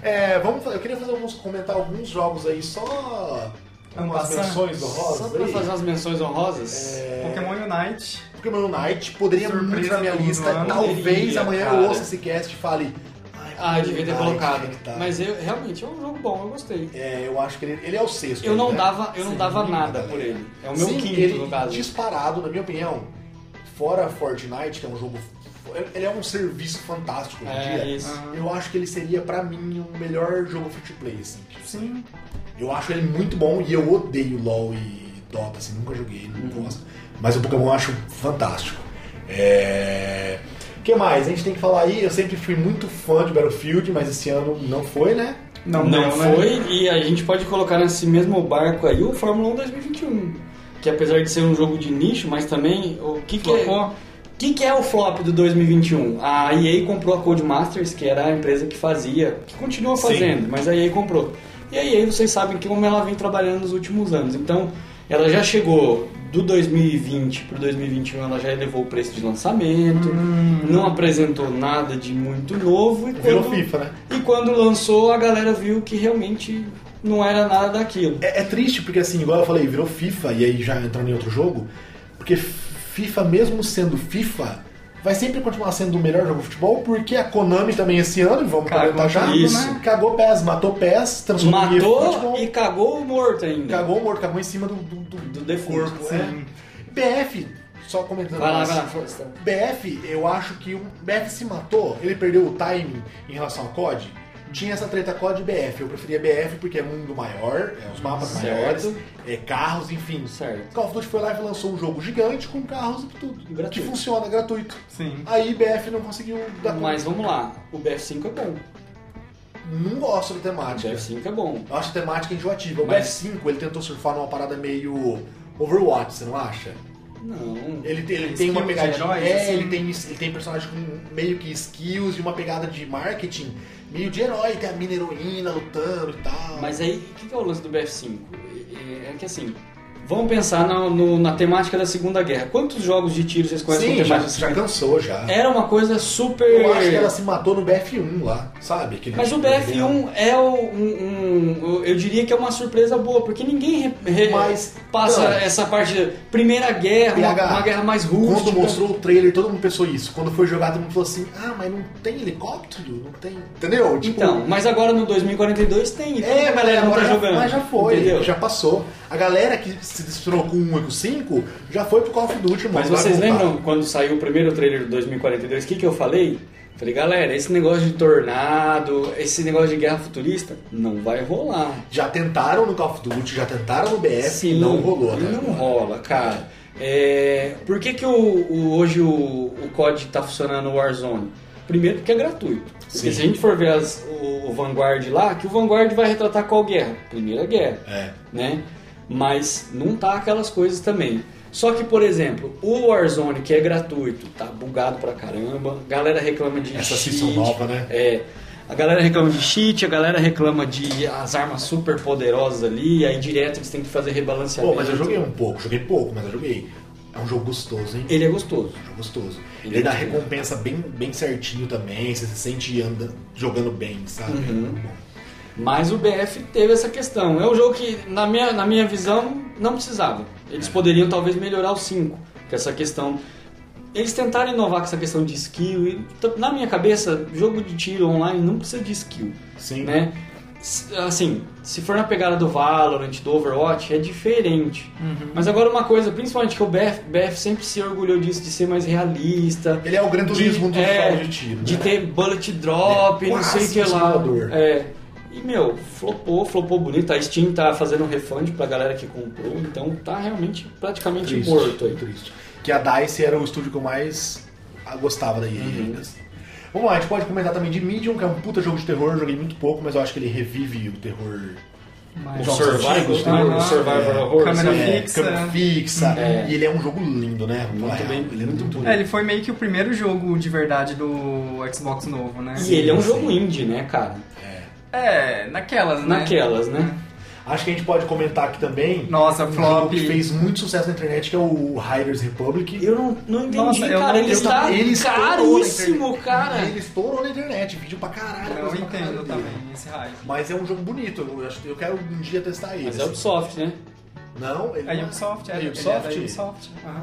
É, vamos, eu queria fazer alguns, comentar alguns jogos aí, só umas menções Só honrosas pra aí. fazer umas menções honrosas. É, Pokémon Unite. Pokémon Unite poderia Surpresa muito na minha lista. ano. Talvez Poderia, amanhã cara. eu ouça esse cast e fale. "Ai, Ah, devia ter colocado. tá. Mas eu, realmente é um jogo bom, eu gostei. É, eu acho que ele, ele é o sexto. Eu não né? dava, eu não Sim, dava nada por ele. É o meu Sim, quinto, ele, no caso. disparado, na minha opinião, fora Fortnite, que é um jogo. Ele é um serviço fantástico hoje em É, dia. isso. Eu acho que ele seria, pra mim, o melhor jogo free to play, assim. Sim. Eu acho ele muito bom e eu odeio LoL e Dota, assim, nunca joguei, não Uhum. gosto. Mas o Pokémon eu acho fantástico. É... O que mais? A gente tem que falar aí, eu sempre fui muito fã de Battlefield, mas esse ano não foi, né? Não, Não, deu, né? foi, e a gente pode colocar nesse mesmo barco aí o Fórmula 1 2021. Que apesar de ser um jogo de nicho, mas também. O que, que é. O que, que é o flop do 2021? A EA comprou a Codemasters, que era a empresa que fazia, que continua Sim. fazendo, mas a EA comprou. E a EA, vocês sabem que como ela vem trabalhando nos últimos anos. Então, ela já chegou do 2020 para 2021, ela já elevou o preço de lançamento, não apresentou nada de muito novo. E Virou quando, FIFA, né? e quando lançou, a galera viu que realmente não era nada daquilo. É, é triste porque, assim, igual eu falei, virou FIFA e aí já entrando em outro jogo, porque FIFA, mesmo sendo FIFA, vai sempre continuar sendo o melhor jogo de futebol, porque a Konami também esse ano, vamos comentar já, isso. cagou PES, matou PES, transformou em Matou futebol, e cagou o morto ainda. cagou o morto, cagou em cima do, do, do- Do defunto, corpo. sim. É. BF, só comentando Vai lá, vai lá. BF, eu acho que o BF se matou, ele perdeu o timing em relação ao COD. Tinha essa treta COD e BF. Eu preferia BF porque é mundo maior, é os mapas Certo. maiores, é carros, enfim. Certo. Call of Duty foi lá e lançou um jogo gigante com carros e tudo. Gratuito. Que funciona, gratuito. Sim. Aí BF não conseguiu dar Mas conta. vamos lá, o BF5 é bom. Não gosto da O temática. BF5 é bom. Eu acho a temática enjoativa. O Mas- BF5 ele tentou surfar numa parada meio Overwatch, você não acha? Não. Ele, tem- ele Skills tem uma pegadinha. heróis, é, assim. ele tem, ele tem personagem com meio que skills e uma pegada de marketing meio de herói, tem a mina heroína lutando e tal. Mas aí, o que que é o lance do BF5? É é que assim, vamos pensar na, no- na temática da Segunda Guerra. Quantos jogos de tiro vocês conhecem Sim, com já, temática já cansou já. Era uma coisa super. Eu acho que ela se matou no BF1 lá, sabe? Mas o tipo de guerra. BF1 é o- um, um- Eu diria que é uma surpresa boa, porque ninguém re- re- Mas, passa não. essa parte. de Primeira guerra, uma, PH, uma guerra mais rústica. Quando mostrou o trailer, todo mundo pensou isso. Quando foi jogado, todo mundo falou assim: ah, mas não tem helicóptero? Não tem. Entendeu? Tipo, Então, mas agora no 2042 tem. É, a galera não tá já, jogando. Mas já foi, Entendeu? já passou. A galera que se 1 e com o 5 já foi pro Call of Duty, mano. Mas vocês lembram quando saiu o primeiro trailer do 2042, o que, que eu falei? Falei, galera, esse negócio de tornado, esse negócio de guerra futurista, não vai rolar. Já tentaram no Call of Duty, já tentaram no BF Sim, não rolou, né? Não rola, cara. É, por que, que o, o- hoje o, o COD tá funcionando no Warzone? Primeiro porque é gratuito. Porque se a gente for ver as- o, o Vanguard lá, que o Vanguard vai retratar qual guerra? Primeira guerra, É. né? Mas não tá aquelas coisas também. Só que, por exemplo, o Warzone, que é gratuito, tá bugado pra caramba. A galera reclama de Essa cheat. season nova, né? É. A galera reclama de cheat, a galera reclama de as armas super poderosas ali, aí direto eles têm que fazer rebalanceamento. Pô, mas eu joguei um pouco, joguei pouco, mas eu joguei. É um jogo gostoso, hein? Ele é gostoso. É um jogo gostoso. Ele Ele, é dá gostoso. recompensa bem, bem certinho também, você se sente anda, jogando bem, sabe? Uhum. É muito bom. Mas o BF teve essa questão. É um jogo que, na minha, na minha visão, não precisava. Eles poderiam talvez melhorar o 5. Que essa questão. Eles tentaram inovar com essa questão de skill. E, na minha cabeça, jogo de tiro online não precisa de skill. Sim. Né? Assim, se for na pegada do Valorant, do Overwatch, é diferente. Mas agora uma coisa, principalmente que o BF, BF sempre se orgulhou disso, de ser mais realista. Ele é o Gran Turismo dos é, de tiro. de né? ter bullet drop, É não sei o que um lá. simulador. É. E, meu, flopou, flopou bonito. A Steam tá fazendo um refund pra galera que comprou, então tá realmente praticamente Triste, morto aí. triste. Que a DICE era o estúdio que eu mais gostava da EA Uhum. ainda. Vamos lá, a gente pode comentar também de Medium, que é um puta jogo de terror, eu joguei muito pouco, mas eu acho que ele revive o terror. Mas- O Survival, né? o Survival É, Horror. câmera assim, É, fixa. câmera fixa. É. E ele é um jogo lindo, né? Vamos Muito bem, Ele é muito bonito. É, ele foi meio que o primeiro jogo de verdade do Xbox novo, né? E ele é um jogo indie, né, cara? É, naquelas, né? Naquelas, né? Acho que a gente pode comentar aqui também Nossa, um flop. jogo que fez muito sucesso na internet, que é o Riders Republic. Eu não, não entendi, Nossa, eu cara. não- ele está também- ele caríssimo, cara. Ele estourou na internet, vídeo pra caralho. Eu pra caralho entendo dele. também esse hype. Mas é um jogo bonito, eu, acho- eu quero um dia testar ele. Mas é assim. Ubisoft, né? Não, ele É não Ubisoft, é, é ele é Ubisoft? da Ubisoft. Ah,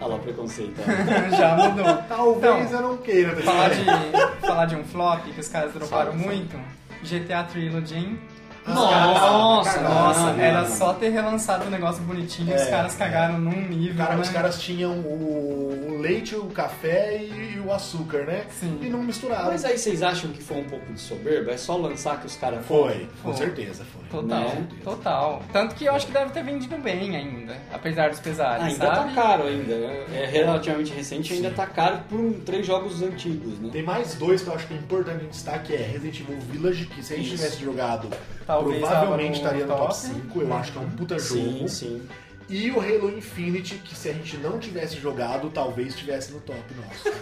Olha lá o preconceito. Já mudou. Talvez Então, eu não queira. tá Falar de, falar de um flop que os caras droparam muito. GTA Trilogy? Nossa, cagaram, Nossa, era só ter relançado o negócio bonitinho, os É, caras cagaram num nível, Cara, né? os caras tinham o, o leite, o café e, e o açúcar, né? Sim. E não misturaram. Mas aí vocês acham que foi um pouco de soberba? É só lançar que os caras Foi, com Foi. certeza foi. Total, Né? total. Tanto que eu acho que deve ter vendido bem ainda, apesar dos pesares, Ainda sabe? tá caro ainda. É relativamente recente, ainda tá caro por um- três jogos antigos, né? Tem mais dois que eu acho que é importante a gente destacar, que é Resident Evil Village, que se a gente Isso. tivesse jogado, Talvez provavelmente estaria no top top. 5. Eu acho que é um puta Sim, jogo. sim. E o Halo Infinite, que se a gente não tivesse jogado, talvez estivesse no top nosso.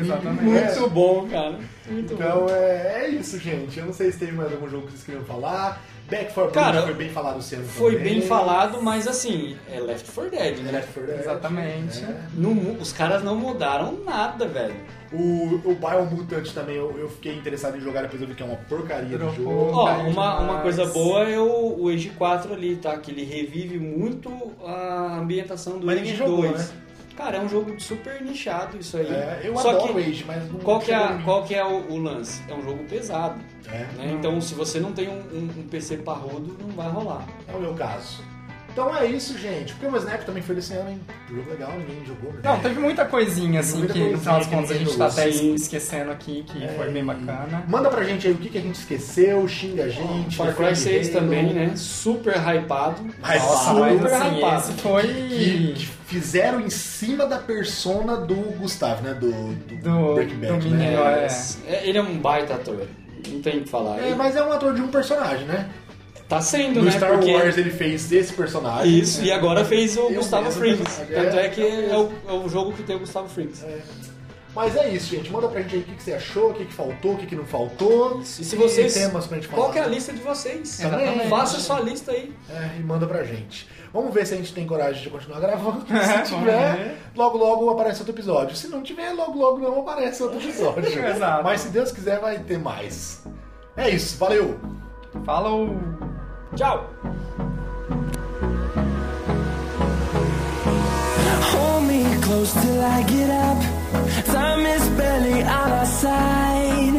Exatamente. Muito bom, cara. Muito Então bom. é, é isso, gente. Eu não sei se tem mais algum jogo que vocês queriam falar. Back 4 Cara, Blood foi bem falado esse ano Foi também. bem falado, mas assim, é Left 4 Dead, né? Left 4 Dead, Exatamente. Não mu- os caras não mudaram nada, velho. O, o Biomutant também eu, eu fiquei interessado em jogar, depois eu vi que é uma porcaria Dropou. de jogo. Ó, uma, uma coisa boa é o, o Age 4 ali, tá? Que ele revive muito a ambientação do Mas Age ninguém jogou, 2. né? Cara, é um jogo super nichado isso aí. É, eu Só adoro que, o Age, mas não qual que é, a- qual que é o, o lance? É um jogo pesado, É, né? Então, se você não tem um, um- um PC parrudo, não vai rolar. é o meu caso. Então é isso, gente. Porque o Snap também foi desse ano, hein? Jogo legal, ninguém jogou. né? Não, teve muita coisinha assim Muita que no final das coisinha contas a gente ninguém tá até jogou. Sim. esquecendo aqui, que É, foi bem bacana. Manda pra gente aí o que, que a gente esqueceu, xinga a gente. Far Cry defende 6 Halo, também, né? Super hypado. Mas Nossa, super mas assim, hypado. esse foi... Que, que fizeram em cima da persona do Gustavo, né? Do, do, Do- Breaking Bad, do né? menino, é. é, ele é um baita ator. Não tem o que falar. É, mas é um ator de um personagem, né? Tá sendo, No né? Star Porque- Wars ele fez esse personagem. Isso, e agora fez o Eu Gustavo Frings. personagem, Tanto é, é que é o, é o jogo que tem o Gustavo Frings. É. Mas é isso, gente. Manda pra gente aí o que, que você achou, o que, que faltou, o que, que não faltou. E se vocês. temas pra gente falar. Qual que é a lista de vocês? Exatamente. Faça sua lista aí. É, e manda pra gente. Vamos ver se a gente tem coragem de continuar gravando. Se tiver, ver. logo logo aparece outro episódio. Se não tiver, logo logo não aparece outro episódio. Exato. Mas se Deus quiser, vai ter mais. É isso, valeu! Falou! Tchau! Hold me close till I get up. Time is barely on our side.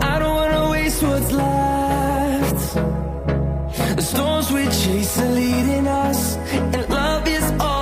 I don't wanna waste what's left. The storms we chase are leading us, and love is all